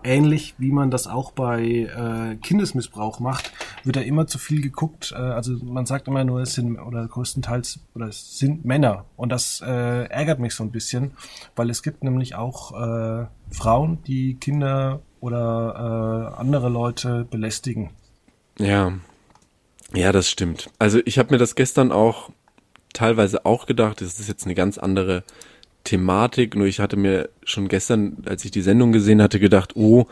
ähnlich wie man das auch bei äh, Kindesmissbrauch macht, wird da immer zu viel geguckt. Äh, also man sagt immer nur, es sind oder größtenteils oder es sind Männer und das äh, ärgert mich so ein bisschen, weil es gibt nämlich auch äh, Frauen, die Kinder oder äh, andere Leute belästigen. Ja, ja, das stimmt. Also ich habe mir das gestern auch teilweise auch gedacht, das ist jetzt eine ganz andere Thematik, nur ich hatte mir schon gestern, als ich die Sendung gesehen hatte, gedacht, oh,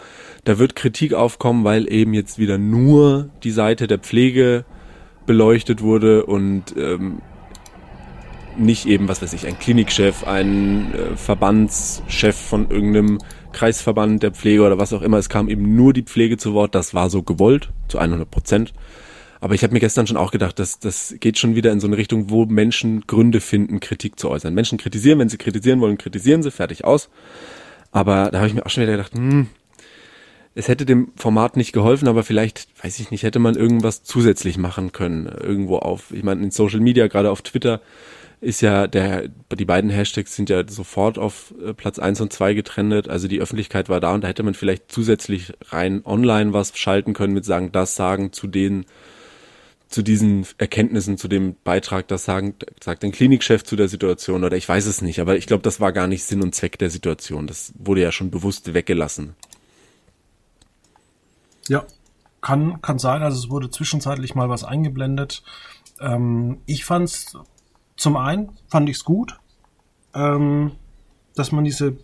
da wird Kritik aufkommen, weil eben jetzt wieder nur die Seite der Pflege beleuchtet wurde und ähm, nicht eben, was weiß ich, ein Klinikchef, ein äh, Verbandschef von irgendeinem Kreisverband der Pflege oder was auch immer. Es kam eben nur die Pflege zu Wort. Das war so gewollt, zu 100 Prozent. Aber ich habe mir gestern schon auch gedacht, dass das geht schon wieder in so eine Richtung, wo Menschen Gründe finden, Kritik zu äußern. Menschen kritisieren, wenn sie kritisieren wollen, kritisieren sie, fertig aus. Aber da habe ich mir auch schon wieder gedacht, hm, es hätte dem Format nicht geholfen, aber vielleicht, weiß ich nicht, hätte man irgendwas zusätzlich machen können. Irgendwo auf, ich meine, in Social Media, gerade auf Twitter, ist ja der, die beiden Hashtags sind ja sofort auf äh, Platz eins und zwei getrennt. Also die Öffentlichkeit war da und da hätte man vielleicht zusätzlich rein online was schalten können mit sagen, das sagen zu den zu diesen Erkenntnissen, zu dem Beitrag, das sagen, sagt ein Klinikchef zu der Situation oder ich weiß es nicht, aber ich glaube, das war gar nicht Sinn und Zweck der Situation. Das wurde ja schon bewusst weggelassen. Ja, kann, kann sein. Also es wurde zwischenzeitlich mal was eingeblendet. Ähm, ich fand's zum einen fand ich's gut, ähm, dass man diese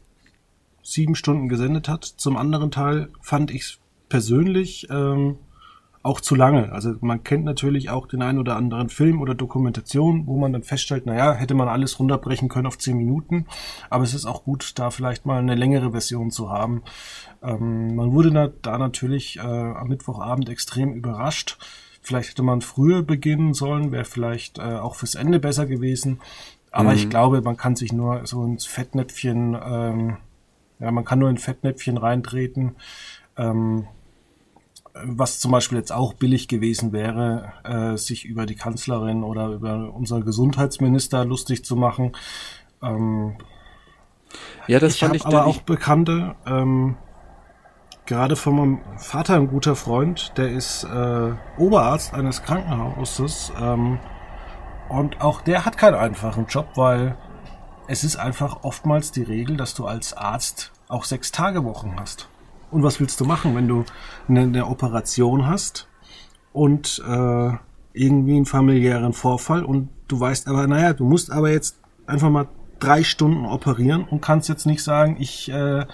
sieben Stunden gesendet hat. Zum anderen Teil fand ich's persönlich ähm, auch zu lange. Also man kennt natürlich auch den einen oder anderen Film oder Dokumentation, wo man dann feststellt, naja, hätte man alles runterbrechen können auf zehn Minuten. Aber es ist auch gut, da vielleicht mal eine längere Version zu haben. Ähm, man wurde da, da natürlich äh, am Mittwochabend extrem überrascht. Vielleicht hätte man früher beginnen sollen, wäre vielleicht äh, auch fürs Ende besser gewesen. Aber mhm. ich glaube, man kann sich nur so ins Fettnäpfchen, ähm, ja, man kann nur in Fettnäpfchen reintreten. Ähm, was zum Beispiel jetzt auch billig gewesen wäre, äh, sich über die Kanzlerin oder über unseren Gesundheitsminister lustig zu machen. Ähm, ja, das ich fand ich aber auch Bekannte, ähm, gerade von meinem Vater ein guter Freund, der ist äh, Oberarzt eines Krankenhauses ähm, und auch der hat keinen einfachen Job, weil es ist einfach oftmals die Regel, dass du als Arzt auch sechs Tage Wochen hast. Und was willst du machen, wenn du eine, eine Operation hast und äh, irgendwie einen familiären Vorfall und du weißt aber, naja, du musst aber jetzt einfach mal drei Stunden operieren und kannst jetzt nicht sagen, ich äh,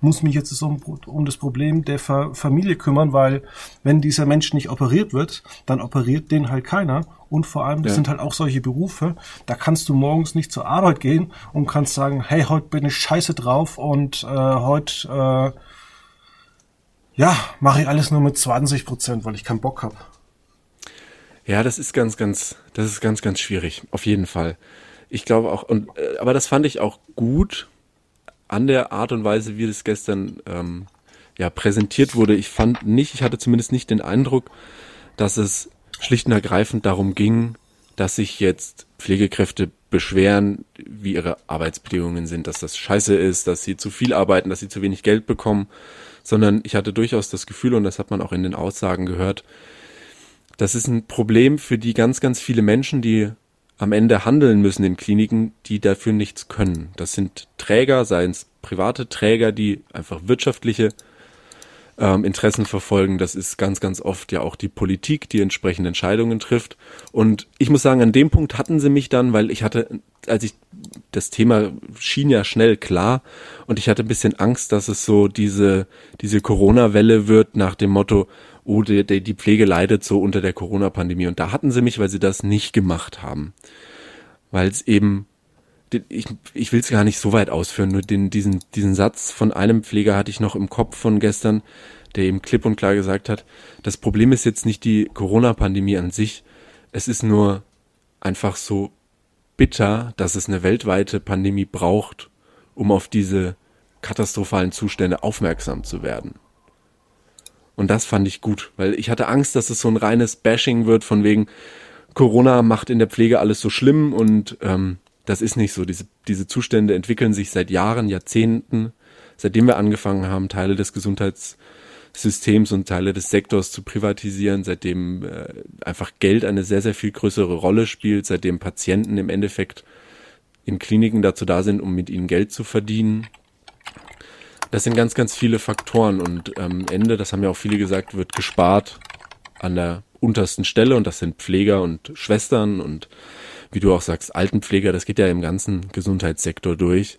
muss mich jetzt um, um das Problem der Fa Familie kümmern, weil wenn dieser Mensch nicht operiert wird, dann operiert den halt keiner. Und vor allem, das ja. sind halt auch solche Berufe, da kannst du morgens nicht zur Arbeit gehen und kannst sagen, hey, heute bin ich scheiße drauf und äh, heute äh, ja, mache ich alles nur mit 20 Prozent, weil ich keinen Bock habe. Ja, das ist ganz, ganz, das ist ganz, ganz schwierig. Auf jeden Fall. Ich glaube auch, und, äh, aber das fand ich auch gut an der Art und Weise, wie das gestern ähm, ja präsentiert wurde. Ich fand nicht, ich hatte zumindest nicht den Eindruck, dass es schlicht und ergreifend darum ging, dass sich jetzt Pflegekräfte beschweren, wie ihre Arbeitsbedingungen sind, dass das scheiße ist, dass sie zu viel arbeiten, dass sie zu wenig Geld bekommen, sondern ich hatte durchaus das Gefühl, und das hat man auch in den Aussagen gehört, das ist ein Problem für die ganz, ganz viele Menschen, die am Ende handeln müssen in Kliniken, die dafür nichts können. Das sind Träger, seien es private Träger, die einfach wirtschaftliche ähm, Interessen verfolgen. Das ist ganz, ganz oft ja auch die Politik, die entsprechende Entscheidungen trifft. Und ich muss sagen, an dem Punkt hatten sie mich dann, weil ich hatte, als ich das Thema schien ja schnell klar und ich hatte ein bisschen Angst, dass es so diese, diese Corona-Welle wird nach dem Motto, oh, die, die Pflege leidet so unter der Corona-Pandemie. Und da hatten sie mich, weil sie das nicht gemacht haben. Weil es eben ich, ich will es gar nicht so weit ausführen, nur den, diesen, diesen Satz von einem Pfleger hatte ich noch im Kopf von gestern, der eben klipp und klar gesagt hat, das Problem ist jetzt nicht die Corona-Pandemie an sich, es ist nur einfach so bitter, dass es eine weltweite Pandemie braucht, um auf diese katastrophalen Zustände aufmerksam zu werden. Und das fand ich gut, weil ich hatte Angst, dass es so ein reines Bashing wird von wegen Corona macht in der Pflege alles so schlimm und ähm, das ist nicht so. Diese, diese Zustände entwickeln sich seit Jahren, Jahrzehnten, seitdem wir angefangen haben, Teile des Gesundheitssystems und Teile des Sektors zu privatisieren, seitdem äh, einfach Geld eine sehr, sehr viel größere Rolle spielt, seitdem Patienten im Endeffekt in Kliniken dazu da sind, um mit ihnen Geld zu verdienen. Das sind ganz, ganz viele Faktoren und am ähm, Ende, das haben ja auch viele gesagt, wird gespart an der untersten Stelle und das sind Pfleger und Schwestern und wie du auch sagst, Altenpfleger, das geht ja im ganzen Gesundheitssektor durch.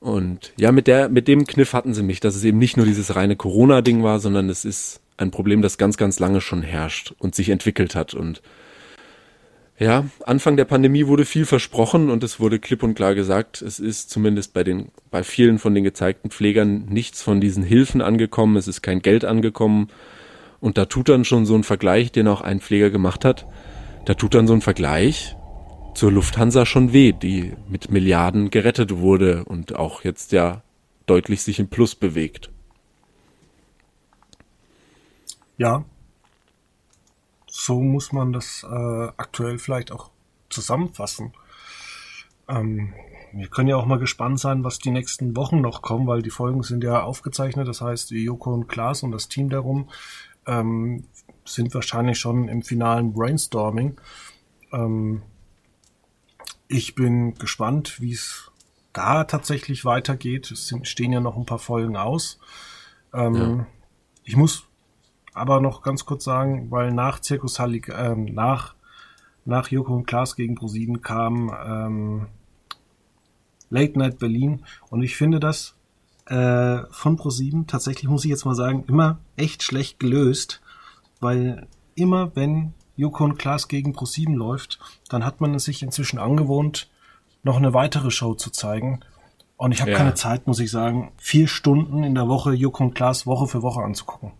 Und ja, mit der, mit dem Kniff hatten sie mich, dass es eben nicht nur dieses reine Corona-Ding war, sondern es ist ein Problem, das ganz, ganz lange schon herrscht und sich entwickelt hat. Und ja, Anfang der Pandemie wurde viel versprochen und es wurde klipp und klar gesagt, es ist zumindest bei den, bei vielen von den gezeigten Pflegern nichts von diesen Hilfen angekommen, es ist kein Geld angekommen. Und da tut dann schon so ein Vergleich, den auch ein Pfleger gemacht hat, da tut dann so ein Vergleich, zur Lufthansa schon weh, die mit Milliarden gerettet wurde und auch jetzt ja deutlich sich im Plus bewegt. Ja, so muss man das äh, aktuell vielleicht auch zusammenfassen. Ähm, wir können ja auch mal gespannt sein, was die nächsten Wochen noch kommen, weil die Folgen sind ja aufgezeichnet. Das heißt, Joko und Klaas und das Team darum ähm, sind wahrscheinlich schon im finalen Brainstorming. Ähm, ich bin gespannt, wie es da tatsächlich weitergeht. Es sind, stehen ja noch ein paar Folgen aus. Ähm, ja. Ich muss aber noch ganz kurz sagen, weil nach Zirkus Hallig, ähm, nach, nach Joko und Klaas gegen ProSieben kam ähm, Late Night Berlin und ich finde das äh, von ProSieben tatsächlich, muss ich jetzt mal sagen, immer echt schlecht gelöst, weil immer wenn Joko und Klaas gegen Pro7 läuft, dann hat man es sich inzwischen angewohnt, noch eine weitere Show zu zeigen. Und ich habe ja. keine Zeit, muss ich sagen, vier Stunden in der Woche Joko und Klaas Woche für Woche anzugucken.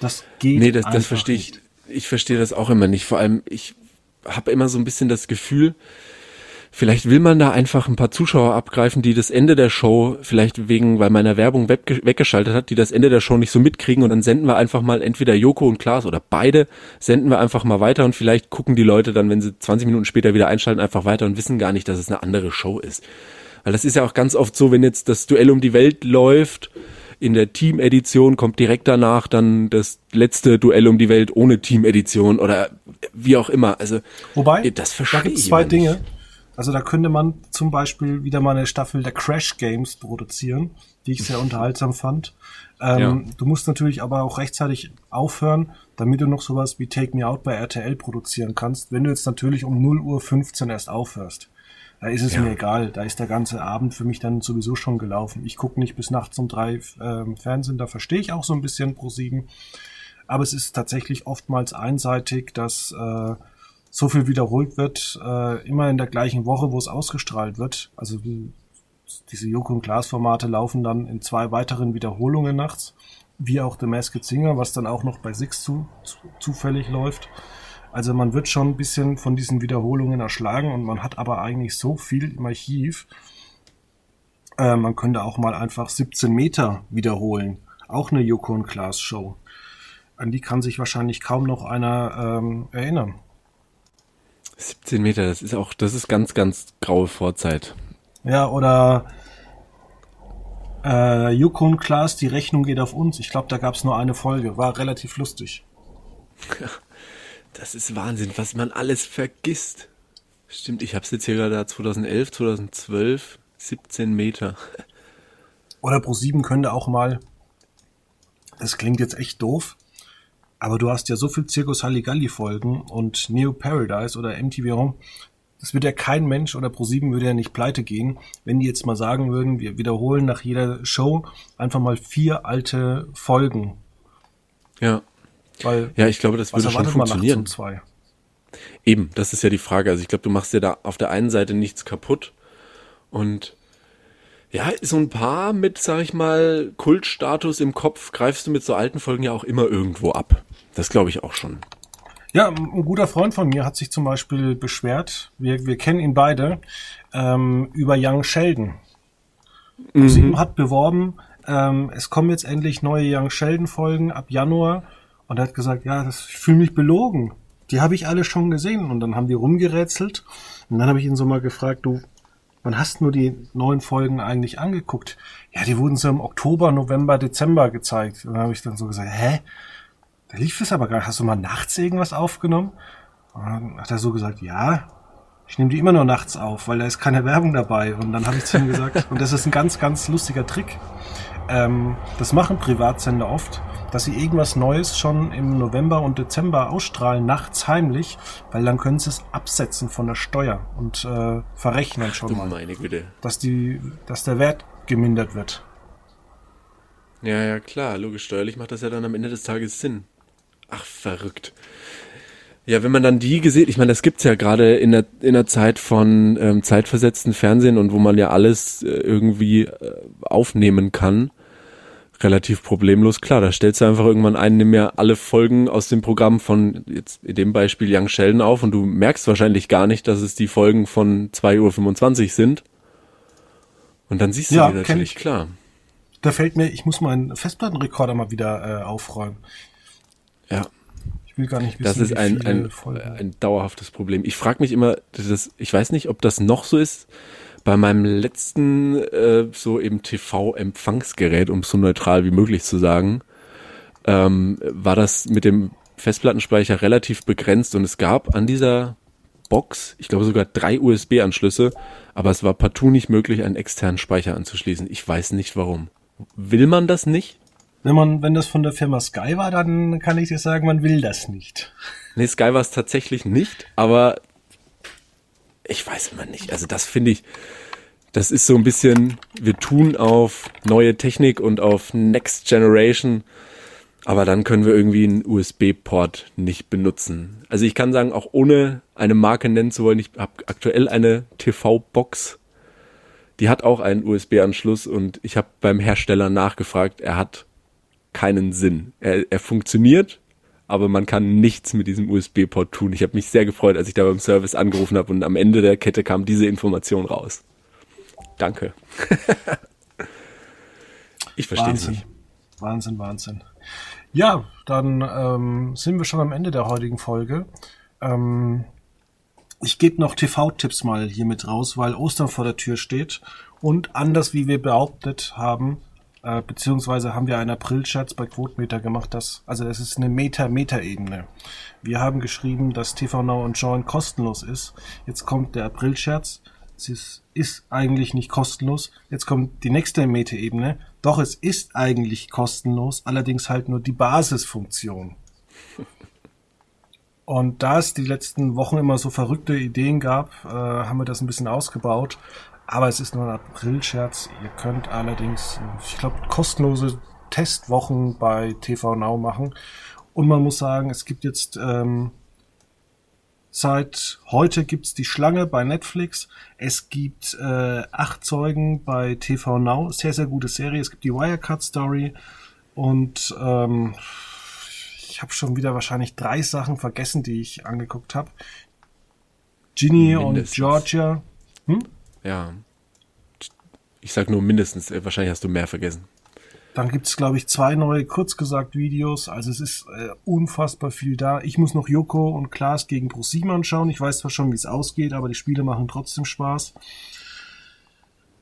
Das geht Nee, das, das verstehe ich. Ich verstehe das auch immer nicht. Vor allem, ich habe immer so ein bisschen das Gefühl, Vielleicht will man da einfach ein paar Zuschauer abgreifen, die das Ende der Show vielleicht wegen, weil meiner Werbung weggeschaltet hat, die das Ende der Show nicht so mitkriegen und dann senden wir einfach mal entweder Joko und Klaas oder beide senden wir einfach mal weiter und vielleicht gucken die Leute dann, wenn sie 20 Minuten später wieder einschalten, einfach weiter und wissen gar nicht, dass es eine andere Show ist. Weil das ist ja auch ganz oft so, wenn jetzt das Duell um die Welt läuft, in der Team-Edition kommt direkt danach dann das letzte Duell um die Welt ohne Team-Edition oder wie auch immer. Also, Wobei, das verstehe da gibt zwei Dinge. Nicht. Also da könnte man zum Beispiel wieder mal eine Staffel der Crash Games produzieren, die ich sehr unterhaltsam fand. Ähm, ja. Du musst natürlich aber auch rechtzeitig aufhören, damit du noch sowas wie Take Me Out bei RTL produzieren kannst. Wenn du jetzt natürlich um 0 Uhr 15 erst aufhörst, da ist es ja. mir egal. Da ist der ganze Abend für mich dann sowieso schon gelaufen. Ich gucke nicht bis nachts um drei ähm, Fernsehen, da verstehe ich auch so ein bisschen pro sieben. Aber es ist tatsächlich oftmals einseitig, dass äh, so viel wiederholt wird, äh, immer in der gleichen Woche, wo es ausgestrahlt wird. Also diese Joko und Glas Formate laufen dann in zwei weiteren Wiederholungen nachts, wie auch The Masked Singer, was dann auch noch bei Six zu, zu, zufällig läuft. Also man wird schon ein bisschen von diesen Wiederholungen erschlagen und man hat aber eigentlich so viel im Archiv. Äh, man könnte auch mal einfach 17 Meter wiederholen. Auch eine Joko und Klaas Show. an die kann sich wahrscheinlich kaum noch einer ähm, erinnern. 17 Meter, das ist auch, das ist ganz, ganz graue Vorzeit. Ja, oder äh, Yukon Class, die Rechnung geht auf uns. Ich glaube, da gab es nur eine Folge. War relativ lustig. Das ist Wahnsinn, was man alles vergisst. Stimmt, ich habe es jetzt hier gerade 2011, 2012, 17 Meter. Oder Pro7 könnte auch mal, das klingt jetzt echt doof, aber du hast ja so viel Zirkus Halligalli Folgen und Neo Paradise oder MTV Home, das wird ja kein Mensch oder Pro7 würde ja nicht pleite gehen, wenn die jetzt mal sagen würden, wir wiederholen nach jeder Show einfach mal vier alte Folgen. Ja. Weil, ja, ich glaube, das würde schon funktionieren. Um zwei? Eben, das ist ja die Frage. Also ich glaube, du machst ja da auf der einen Seite nichts kaputt und ja, so ein paar mit, sag ich mal, Kultstatus im Kopf greifst du mit so alten Folgen ja auch immer irgendwo ab. Das glaube ich auch schon. Ja, ein guter Freund von mir hat sich zum Beispiel beschwert, wir, wir kennen ihn beide, ähm, über Young Sheldon. Mhm. Sie hat beworben, ähm, es kommen jetzt endlich neue Young Sheldon Folgen ab Januar und er hat gesagt, ja, das, ich fühle mich belogen. Die habe ich alle schon gesehen und dann haben wir rumgerätselt und dann habe ich ihn so mal gefragt, du, wann hast nur die neuen Folgen eigentlich angeguckt? Ja, die wurden so im Oktober, November, Dezember gezeigt. Und dann habe ich dann so gesagt, hä? Da lief es aber gar nicht. Hast du mal nachts irgendwas aufgenommen? Und dann hat er so gesagt, ja, ich nehme die immer nur nachts auf, weil da ist keine Werbung dabei. Und dann habe ich zu ihm gesagt, und das ist ein ganz, ganz lustiger Trick. Ähm, das machen Privatsender oft, dass sie irgendwas Neues schon im November und Dezember ausstrahlen, nachts heimlich, weil dann können sie es absetzen von der Steuer und äh, verrechnen schon mal. Meine Güte. Dass, die, dass der Wert gemindert wird. Ja, ja, klar, logisch, steuerlich macht das ja dann am Ende des Tages Sinn. Ach, verrückt. Ja, wenn man dann die gesehen, ich meine, das gibt's ja gerade in der in der Zeit von ähm, zeitversetzten Fernsehen und wo man ja alles äh, irgendwie äh, aufnehmen kann, relativ problemlos. Klar, da stellst du einfach irgendwann ein, nimm mir alle Folgen aus dem Programm von jetzt in dem Beispiel Young Sheldon auf und du merkst wahrscheinlich gar nicht, dass es die Folgen von 2.25 Uhr sind. Und dann siehst du ja, die natürlich, klar. Da fällt mir, ich muss meinen Festplattenrekorder mal wieder äh, aufräumen. Ja. Ich will gar nicht wissen, das ist ein, ein, ein dauerhaftes Problem. Ich frage mich immer, das, ich weiß nicht, ob das noch so ist. Bei meinem letzten äh, so eben TV-Empfangsgerät, um es so neutral wie möglich zu sagen, ähm, war das mit dem Festplattenspeicher relativ begrenzt und es gab an dieser Box, ich glaube sogar drei USB-Anschlüsse, aber es war partout nicht möglich, einen externen Speicher anzuschließen. Ich weiß nicht warum. Will man das nicht? Wenn man, wenn das von der Firma Sky war, dann kann ich dir sagen, man will das nicht. Nee, Sky war es tatsächlich nicht, aber ich weiß immer nicht. Also das finde ich, das ist so ein bisschen, wir tun auf neue Technik und auf Next Generation, aber dann können wir irgendwie einen USB-Port nicht benutzen. Also ich kann sagen, auch ohne eine Marke nennen zu wollen, ich habe aktuell eine TV-Box, die hat auch einen USB-Anschluss und ich habe beim Hersteller nachgefragt, er hat keinen Sinn. Er, er funktioniert, aber man kann nichts mit diesem USB-Port tun. Ich habe mich sehr gefreut, als ich da beim Service angerufen habe und am Ende der Kette kam diese Information raus. Danke. ich verstehe es nicht. Wahnsinn, Wahnsinn. Ja, dann ähm, sind wir schon am Ende der heutigen Folge. Ähm, ich gebe noch TV-Tipps mal hier mit raus, weil Ostern vor der Tür steht. Und anders wie wir behauptet haben, äh, beziehungsweise haben wir einen April-Scherz bei Quotemeter gemacht, dass, also es ist eine Meta-Meta-Ebene. Wir haben geschrieben, dass TV Now und Join kostenlos ist. Jetzt kommt der April-Scherz. Es ist, ist eigentlich nicht kostenlos. Jetzt kommt die nächste Meta-Ebene. Doch es ist eigentlich kostenlos, allerdings halt nur die Basisfunktion. Und da es die letzten Wochen immer so verrückte Ideen gab, äh, haben wir das ein bisschen ausgebaut. Aber es ist nur ein April-Scherz. Ihr könnt allerdings, ich glaube, kostenlose Testwochen bei TV Now machen. Und man muss sagen, es gibt jetzt ähm, seit heute gibt's die Schlange bei Netflix. Es gibt äh, acht Zeugen bei TV Now. Sehr, sehr gute Serie. Es gibt die Wirecut Story. Und ähm, ich habe schon wieder wahrscheinlich drei Sachen vergessen, die ich angeguckt habe. Ginny Mindestens. und Georgia. Hm? Ja. Ich sag nur mindestens, äh, wahrscheinlich hast du mehr vergessen. Dann gibt's glaube ich, zwei neue kurzgesagt Videos. Also es ist äh, unfassbar viel da. Ich muss noch Joko und Klaas gegen ProSieben anschauen. Ich weiß zwar schon, wie es ausgeht, aber die Spiele machen trotzdem Spaß.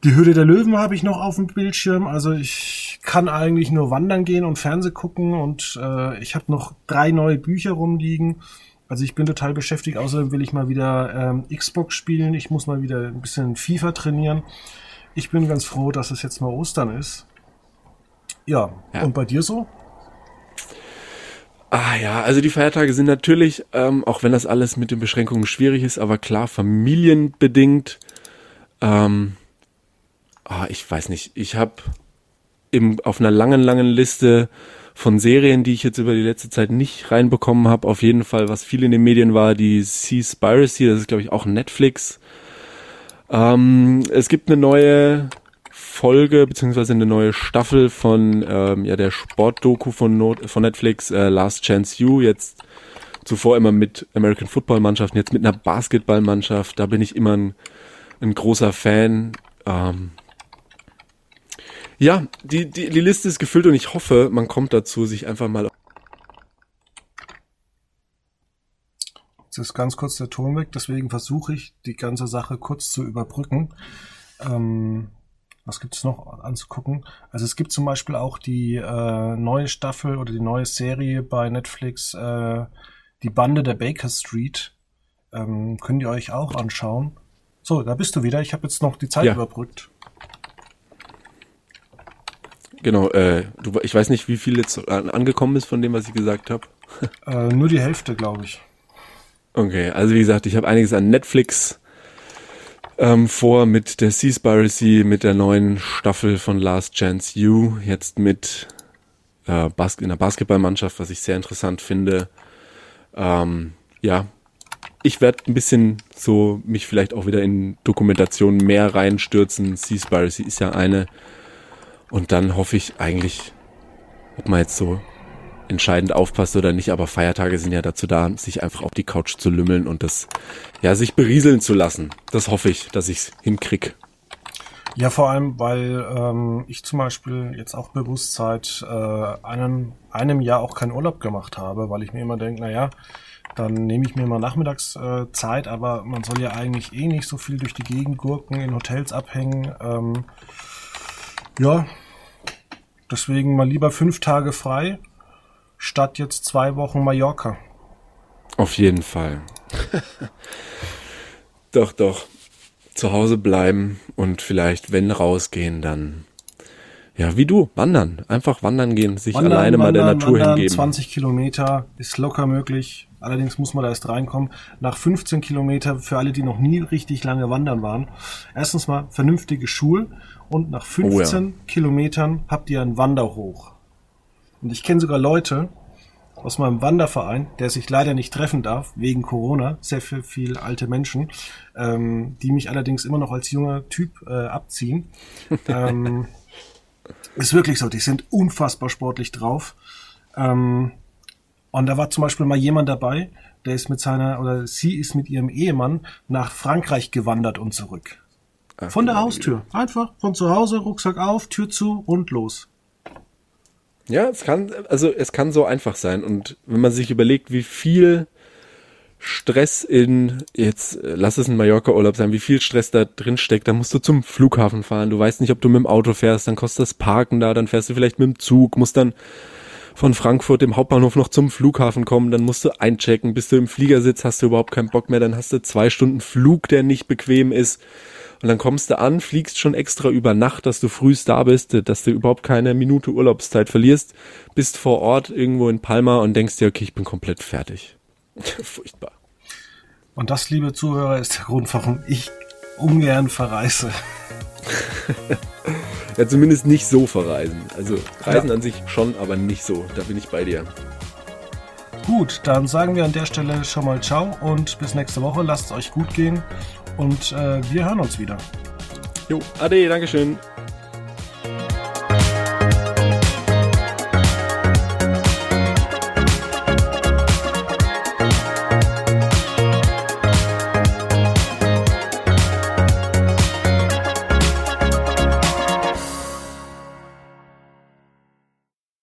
Die Höhle der Löwen habe ich noch auf dem Bildschirm. Also ich kann eigentlich nur wandern gehen und Fernseh gucken und äh, ich habe noch drei neue Bücher rumliegen. Also ich bin total beschäftigt. Außerdem will ich mal wieder ähm, Xbox spielen. Ich muss mal wieder ein bisschen FIFA trainieren. Ich bin ganz froh, dass es jetzt mal Ostern ist. Ja, ja. und bei dir so? Ah ja, also die Feiertage sind natürlich, ähm, auch wenn das alles mit den Beschränkungen schwierig ist, aber klar familienbedingt. Ähm, ah, ich weiß nicht, ich habe auf einer langen, langen Liste von Serien, die ich jetzt über die letzte Zeit nicht reinbekommen habe, auf jeden Fall, was viel in den Medien war, die Seaspiracy, das ist glaube ich auch Netflix. Ähm, es gibt eine neue Folge beziehungsweise eine neue Staffel von ähm, ja der Sportdoku von, Not von Netflix äh, Last Chance You. Jetzt zuvor immer mit American Football Mannschaften jetzt mit einer Basketballmannschaft. Da bin ich immer ein, ein großer Fan. Ähm, ja die, die die Liste ist gefüllt und ich hoffe man kommt dazu sich einfach mal Jetzt ist ganz kurz der Ton weg, deswegen versuche ich, die ganze Sache kurz zu überbrücken. Ähm, was gibt's noch anzugucken? Also es gibt zum Beispiel auch die äh, neue Staffel oder die neue Serie bei Netflix, äh, die Bande der Baker Street. Ähm, könnt ihr euch auch anschauen. So, da bist du wieder. Ich habe jetzt noch die Zeit ja. überbrückt. Genau, äh, du, ich weiß nicht, wie viel jetzt angekommen ist von dem, was ich gesagt habe. äh, nur die Hälfte, glaube ich. Okay, also wie gesagt, ich habe einiges an Netflix ähm, vor mit der Seaspiracy, mit der neuen Staffel von Last Chance You, jetzt mit äh, Bas in der Basketballmannschaft, was ich sehr interessant finde. Ähm, ja, ich werde ein bisschen so mich vielleicht auch wieder in Dokumentationen mehr reinstürzen. Seaspiracy ist ja eine. Und dann hoffe ich eigentlich, ob man jetzt so entscheidend aufpasst oder nicht, aber Feiertage sind ja dazu da, sich einfach auf die Couch zu lümmeln und das, ja, sich berieseln zu lassen. Das hoffe ich, dass ich es hinkrieg. Ja, vor allem, weil ähm, ich zum Beispiel jetzt auch bewusst seit äh, einem, einem Jahr auch keinen Urlaub gemacht habe, weil ich mir immer denke, naja, dann nehme ich mir mal nachmittags äh, Zeit, aber man soll ja eigentlich eh nicht so viel durch die Gegend gurken, in Hotels abhängen. Ähm, ja, deswegen mal lieber fünf Tage frei statt jetzt zwei Wochen Mallorca. Auf jeden Fall. doch, doch. Zu Hause bleiben und vielleicht, wenn rausgehen, dann ja, wie du, wandern. Einfach wandern gehen, sich wandern, alleine wandern, mal der Natur wandern, hingeben. 20 Kilometer ist locker möglich. Allerdings muss man da erst reinkommen. Nach 15 Kilometer, für alle, die noch nie richtig lange wandern waren, erstens mal vernünftige Schuhe und nach 15 oh ja. Kilometern habt ihr einen Wanderhoch. Und ich kenne sogar Leute aus meinem Wanderverein, der sich leider nicht treffen darf, wegen Corona, sehr viel, viel alte Menschen, ähm, die mich allerdings immer noch als junger Typ äh, abziehen. ähm, ist wirklich so, die sind unfassbar sportlich drauf. Ähm, und da war zum Beispiel mal jemand dabei, der ist mit seiner, oder sie ist mit ihrem Ehemann nach Frankreich gewandert und zurück. Von der Haustür. Einfach von zu Hause, Rucksack auf, Tür zu und los. Ja, es kann, also es kann so einfach sein. Und wenn man sich überlegt, wie viel Stress in, jetzt lass es ein Mallorca-Urlaub sein, wie viel Stress da drin steckt, dann musst du zum Flughafen fahren. Du weißt nicht, ob du mit dem Auto fährst, dann kostet das Parken da, dann fährst du vielleicht mit dem Zug, musst dann von Frankfurt im Hauptbahnhof noch zum Flughafen kommen, dann musst du einchecken, bis du im Flieger sitzt, hast du überhaupt keinen Bock mehr, dann hast du zwei Stunden Flug, der nicht bequem ist. Und dann kommst du an, fliegst schon extra über Nacht, dass du frühst da bist, dass du überhaupt keine Minute Urlaubszeit verlierst, bist vor Ort irgendwo in Palma und denkst dir, okay, ich bin komplett fertig. Furchtbar. Und das, liebe Zuhörer, ist der Grund, warum ich ungern verreise. ja, zumindest nicht so verreisen. Also reisen ja. an sich schon, aber nicht so. Da bin ich bei dir. Gut, dann sagen wir an der Stelle schon mal Ciao und bis nächste Woche. Lasst es euch gut gehen und äh, wir hören uns wieder. Jo, Ade, Dankeschön.